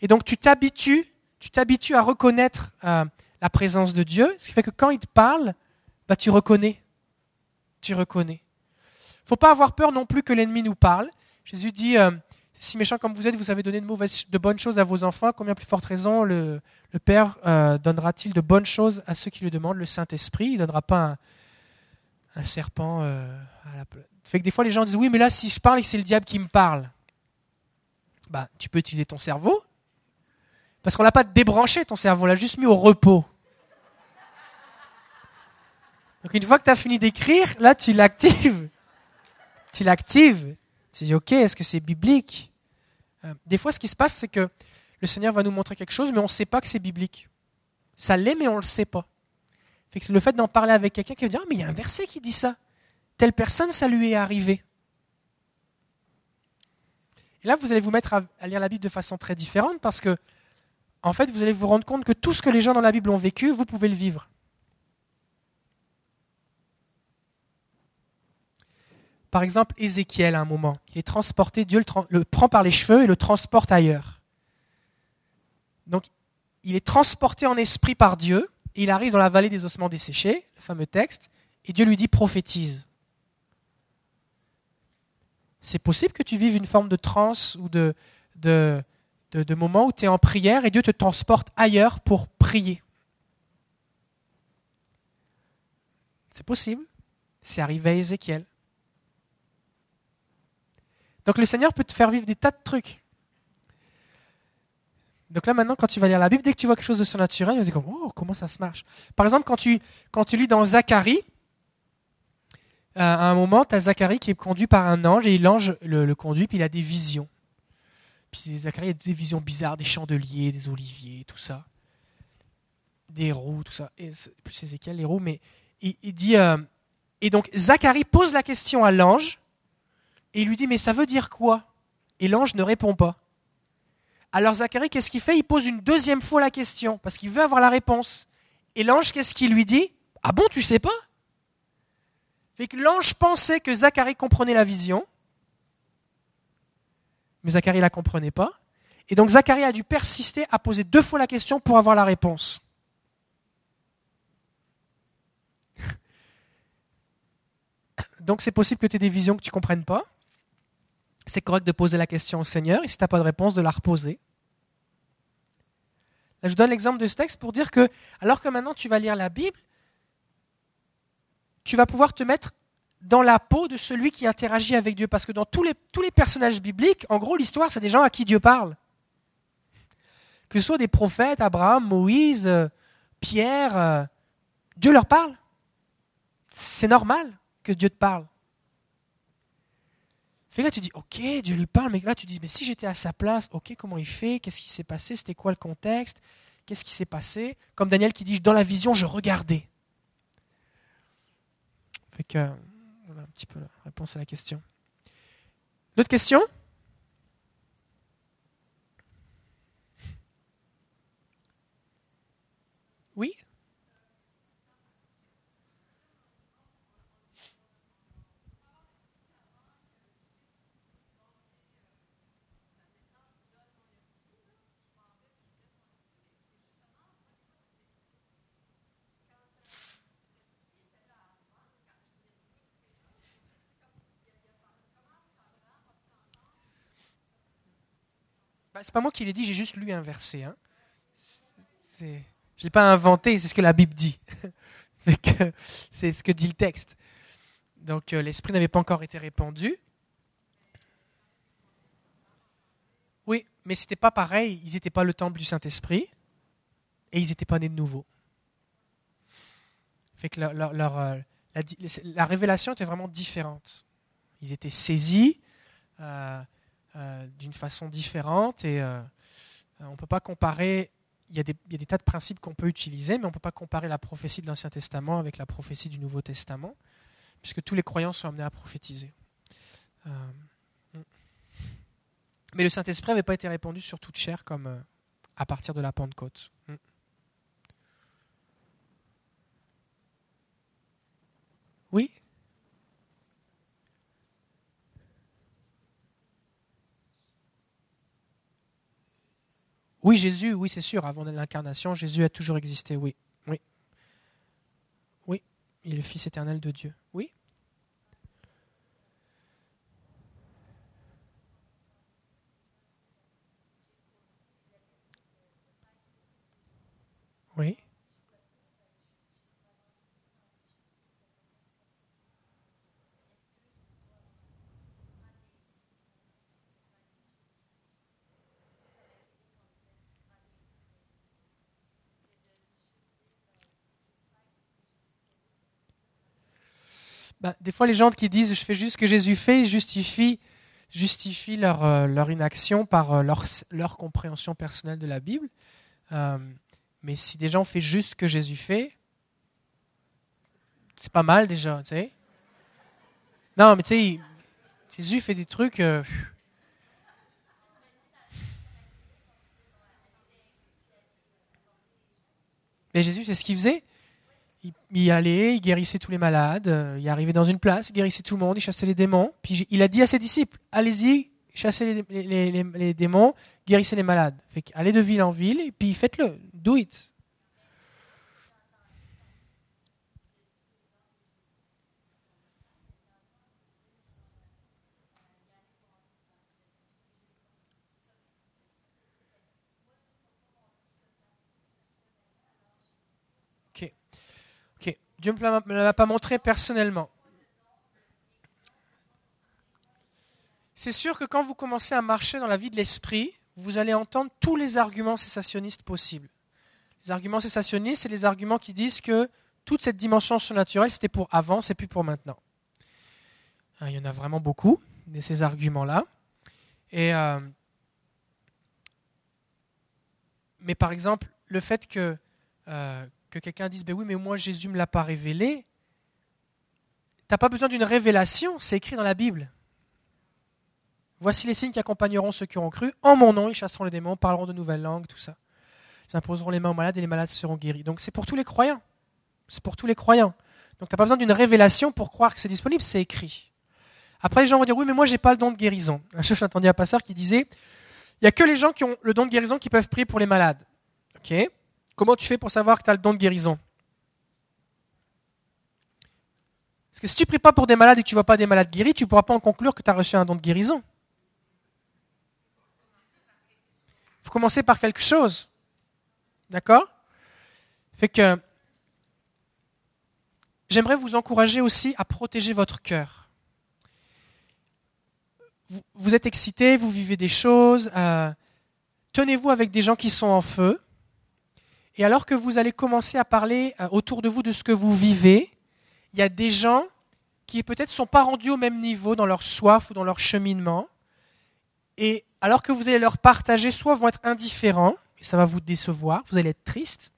Et donc tu t'habitues, tu t'habitues à reconnaître euh, la présence de Dieu, ce qui fait que quand il te parle, bah, tu reconnais. Tu reconnais. Ne faut pas avoir peur non plus que l'ennemi nous parle. Jésus dit, euh, si méchant comme vous êtes, vous avez donné de, bonnes choses à vos enfants, combien plus forte raison le, Père euh, donnera-t-il de bonnes choses à ceux qui le demandent? Le Saint-Esprit, il ne donnera pas un, un serpent euh, à la fait que des fois les gens disent oui mais là si je parle et que c'est le diable qui me parle bah tu peux utiliser ton cerveau. Parce qu'on l'a pas débranché ton cerveau on l'a juste mis au repos. Donc une fois que tu as fini d'écrire là tu l'actives tu l'actives tu dis ok est-ce que c'est biblique? Euh, des fois, ce qui se passe, c'est que le Seigneur va nous montrer quelque chose, mais on ne sait pas que c'est biblique. Ça l'est, mais on ne le sait pas. le fait d'en parler avec quelqu'un qui va dire ah, mais il y a un verset qui dit ça. Telle personne, ça lui est arrivé. Et là, vous allez vous mettre à, lire la Bible de façon très différente parce que, en fait, vous allez vous rendre compte que tout ce que les gens dans la Bible ont vécu, vous pouvez le vivre. Par exemple, Ézéchiel, à un moment, il est transporté, Dieu le, prend par les cheveux et le transporte ailleurs. Donc, il est transporté en esprit par Dieu, il arrive dans la vallée des ossements desséchés, le fameux texte, et Dieu lui dit prophétise. C'est possible que tu vives une forme de transe ou de, de moment où tu es en prière et Dieu te transporte ailleurs pour prier. C'est possible. C'est arrivé à Ézéchiel. Donc le Seigneur peut te faire vivre des tas de trucs. Donc là maintenant, quand tu vas lire la Bible, dès que tu vois quelque chose de surnaturel, tu vas dire oh, comment ça se marche? Par exemple, quand tu, quand tu lis dans Zacharie, euh, à un moment, tu as Zacharie qui est conduit par un ange et l'ange le, conduit, puis il a des visions. Puis Zacharie a des visions bizarres, des chandeliers, des oliviers, tout ça. Des roues, tout ça. Et plus Ézéchiel, les roues, mais il, il dit. Euh, et donc Zacharie pose la question à l'ange et il lui dit, mais ça veut dire quoi? Et l'ange ne répond pas. Alors Zacharie, qu'est-ce qu'il fait? Il pose une deuxième fois la question, parce qu'il veut avoir la réponse. Et l'ange, qu'est-ce qu'il lui dit? Ah bon, tu sais pas? Fait que l'ange pensait que Zacharie comprenait la vision, mais Zacharie ne la comprenait pas. Et donc Zacharie a dû persister à poser deux fois la question pour avoir la réponse. Donc c'est possible que tu aies des visions que tu ne comprennes pas c'est correct de poser la question au Seigneur et si tu n'as pas de réponse, de la reposer. Je donne l'exemple de ce texte pour dire que, alors que maintenant tu vas lire la Bible, tu vas pouvoir te mettre dans la peau de celui qui interagit avec Dieu. Parce que dans tous les, tous les personnages bibliques, en gros, l'histoire, c'est des gens à qui Dieu parle. Que ce soit des prophètes, Abraham, Moïse, euh, Pierre, euh, Dieu leur parle. C'est normal que Dieu te parle. Fait là, tu dis, ok, Dieu lui parle, mais là, tu dis, mais si j'étais à sa place, ok, comment il fait? Qu'est-ce qui s'est passé? C'était quoi le contexte? Qu'est-ce qui s'est passé? Comme Daniel qui dit, dans la vision, je regardais. Fait que, voilà un petit peu la réponse à la question. D'autres questions Oui Bah, c'est pas moi qui l'ai dit, j'ai juste lu un verset. Hein. Je ne l'ai pas inventé, c'est ce que la Bible dit. c'est ce que dit le texte. Donc euh, l'Esprit n'avait pas encore été répandu. Oui, mais c'était pas pareil. Ils n'étaient pas le temple du Saint-Esprit et ils n'étaient pas nés de nouveau. Leur, euh, la, révélation était vraiment différente. Ils étaient saisis. Euh, euh, d'une façon différente et euh, on ne peut pas comparer. Il y, a des, tas de principes qu'on peut utiliser, mais on ne peut pas comparer la prophétie de l'Ancien Testament avec la prophétie du Nouveau Testament, puisque tous les croyants sont amenés à prophétiser. Euh, mais le Saint-Esprit n'avait pas été répandu sur toute chair comme à partir de la Pentecôte. Oui? Oui, Jésus, oui, c'est sûr, avant l'incarnation, Jésus a toujours existé, oui. Oui. Oui, il est le Fils éternel de Dieu. Oui. Oui. Bah, des fois, les gens qui disent je fais juste ce que Jésus fait, ils justifient, euh, leur inaction par euh, leur, leur, compréhension personnelle de la Bible. Euh, mais si des gens font juste ce que Jésus fait, c'est pas mal déjà, tu sais. Non, mais tu sais, Jésus fait des trucs. Mais Jésus, c'est ce qu'il faisait il, allait, il guérissait tous les malades, euh, il arrivait dans une place, il guérissait tout le monde, il chassait les démons. Puis il a dit à ses disciples, allez-y, chassez les, démons, guérissez les malades. Fait allez de ville en ville et puis faites-le, do it. Dieu ne me l'a pas montré personnellement. C'est sûr que quand vous commencez à marcher dans la vie de l'esprit, vous allez entendre tous les arguments cessationnistes possibles. Les arguments cessationnistes, c'est les arguments qui disent que toute cette dimension surnaturelle, c'était pour avant, c'est plus pour maintenant. Hein, il y en a vraiment beaucoup de ces arguments-là. Euh, mais par exemple, le fait que, euh, que quelqu'un dise, ben oui, mais moi Jésus ne me l'a pas révélé. Tu n'as pas besoin d'une révélation, c'est écrit dans la Bible. Voici les signes qui accompagneront ceux qui auront cru. En mon nom, ils chasseront les démons, parleront de nouvelles langues, tout ça. Ils imposeront les mains aux malades et les malades seront guéris. Donc c'est pour tous les croyants. C'est pour tous les croyants. Donc tu n'as pas besoin d'une révélation pour croire que c'est disponible, c'est écrit. Après, les gens vont dire, oui, mais moi, j'ai pas le don de guérison. Un jour, j'ai entendu un pasteur qui disait, il n'y a que les gens qui ont le don de guérison qui peuvent prier pour les malades. OK Comment tu fais pour savoir que tu as le don de guérison? Parce que si tu ne pries pas pour des malades et que tu ne vois pas des malades guéris, tu ne pourras pas en conclure que tu as reçu un don de guérison. Il faut commencer par quelque chose. D'accord? Fait que j'aimerais vous encourager aussi à protéger votre cœur. Vous, êtes excité, vous vivez des choses. Euh, tenez-vous avec des gens qui sont en feu. Et alors que vous allez commencer à parler euh, autour de vous de ce que vous vivez, il y a des gens qui peut-être ne sont pas rendus au même niveau dans leur soif ou dans leur cheminement. Et alors que vous allez leur partager, soit vont être indifférents, ça va vous décevoir, vous allez être triste,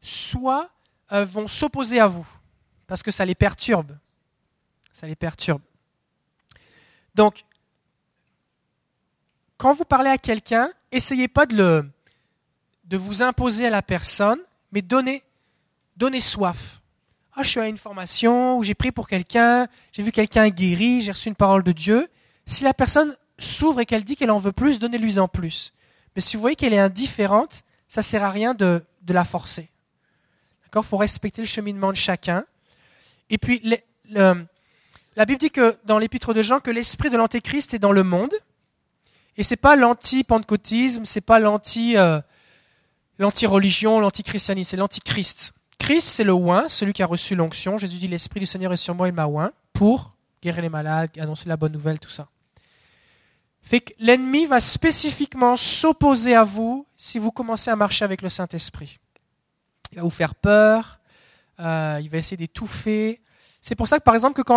soit euh, vont s'opposer à vous, parce que ça les perturbe. Ça les perturbe. Donc, quand vous parlez à quelqu'un, essayez pas de, le, de vous imposer à la personne, mais donnez, donnez soif. Ah, je suis à une formation où j'ai prié pour quelqu'un, j'ai vu quelqu'un guéri, j'ai reçu une parole de Dieu. Si la personne s'ouvre et qu'elle dit qu'elle en veut plus, donnez-lui en plus. Mais si vous voyez qu'elle est indifférente, ça ne sert à rien de, de la forcer. D'accord? Il faut respecter le cheminement de chacun. Et puis, la Bible dit que dans l'épître de Jean que l'esprit de l'antéchrist est dans le monde. Et c'est pas l'anti-pentecôtisme, c'est pas l'anti, euh, l'anti-religion, l'anti-christianisme, c'est l'antichrist. Christ, c'est le oint, celui qui a reçu l'onction. Jésus dit L'Esprit du Seigneur est sur moi, il m'a oint pour guérir les malades, annoncer la bonne nouvelle, tout ça. Fait que l'ennemi va spécifiquement s'opposer à vous si vous commencez à marcher avec le Saint-Esprit. Il va vous faire peur, euh, il va essayer d'étouffer. C'est pour ça que, par exemple, que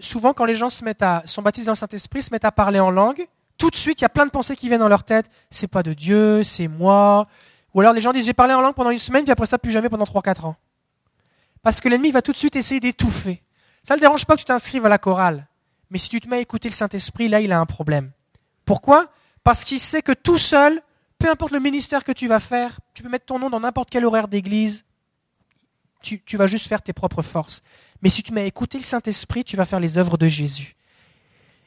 souvent, quand les gens se mettent à, sont baptisés dans le Saint-Esprit, se mettent à parler en langue, tout de suite, il y a plein de pensées qui viennent dans leur tête. C'est pas de Dieu, c'est moi. Ou alors les gens disent j'ai parlé en langue pendant une semaine, puis après ça, plus jamais pendant 3-4 ans. Parce que l'ennemi va tout de suite essayer d'étouffer. Ça ne le dérange pas que tu t'inscrives à la chorale. Mais si tu te mets à écouter le Saint-Esprit, là, il a un problème. Pourquoi? Parce qu'il sait que tout seul, peu importe le ministère que tu vas faire, tu peux mettre ton nom dans n'importe quel horaire d'église, tu, tu, vas juste faire tes propres forces. Mais si tu mets à écouter le Saint-Esprit, tu vas faire les œuvres de Jésus.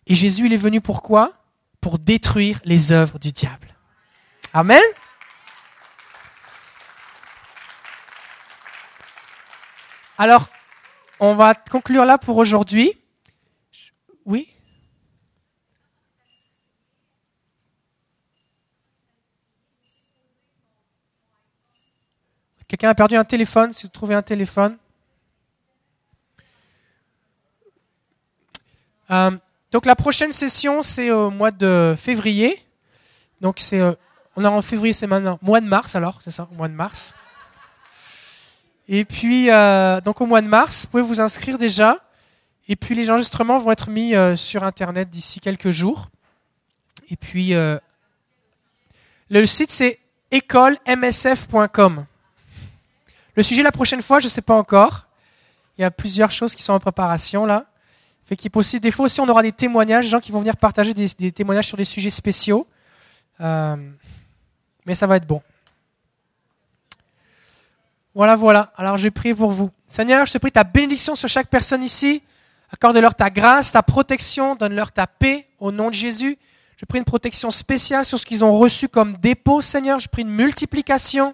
Et Jésus, il est venu pourquoi Pour détruire les œuvres du diable. Amen? Alors, on va conclure là pour aujourd'hui. Oui Quelqu'un a perdu un téléphone, si vous trouvez un téléphone. Euh, donc la prochaine session, c'est au mois de février. Donc c'est, euh, on est en février, c'est maintenant, mois de mars alors, c'est ça, mois de mars. Et puis, euh, donc au mois de mars, vous pouvez vous inscrire déjà. Et puis les enregistrements vont être mis euh, sur Internet d'ici quelques jours. Et puis, euh, le site c'est écolemsf.com. Le sujet la prochaine fois, je ne sais pas encore. Il y a plusieurs choses qui sont en préparation là. Fait qu'il possible, des fois aussi, on aura des témoignages, des gens qui vont venir partager des, des témoignages sur des sujets spéciaux. mais ça va être bon. Voilà, voilà. Alors je prie pour vous. Seigneur, je te prie ta bénédiction sur chaque personne ici. Accorde-leur ta grâce, ta protection, donne-leur ta paix au nom de Jésus. Je prie une protection spéciale sur ce qu'ils ont reçu comme dépôt, Seigneur. Je prie une multiplication.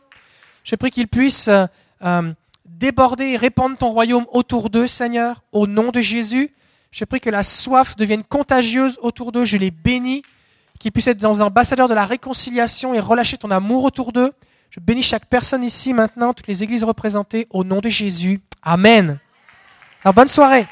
Je prie qu'ils puissent euh, euh, déborder et répandre ton royaume autour d'eux, Seigneur, au nom de Jésus. Je prie que la soif devienne contagieuse autour d'eux. Je les bénis. Qu'ils puissent être dans un ambassadeur de la réconciliation et relâcher ton amour autour d'eux. Je bénis chaque personne ici maintenant, toutes les églises représentées, au nom de Jésus. Amen. Alors bonne soirée.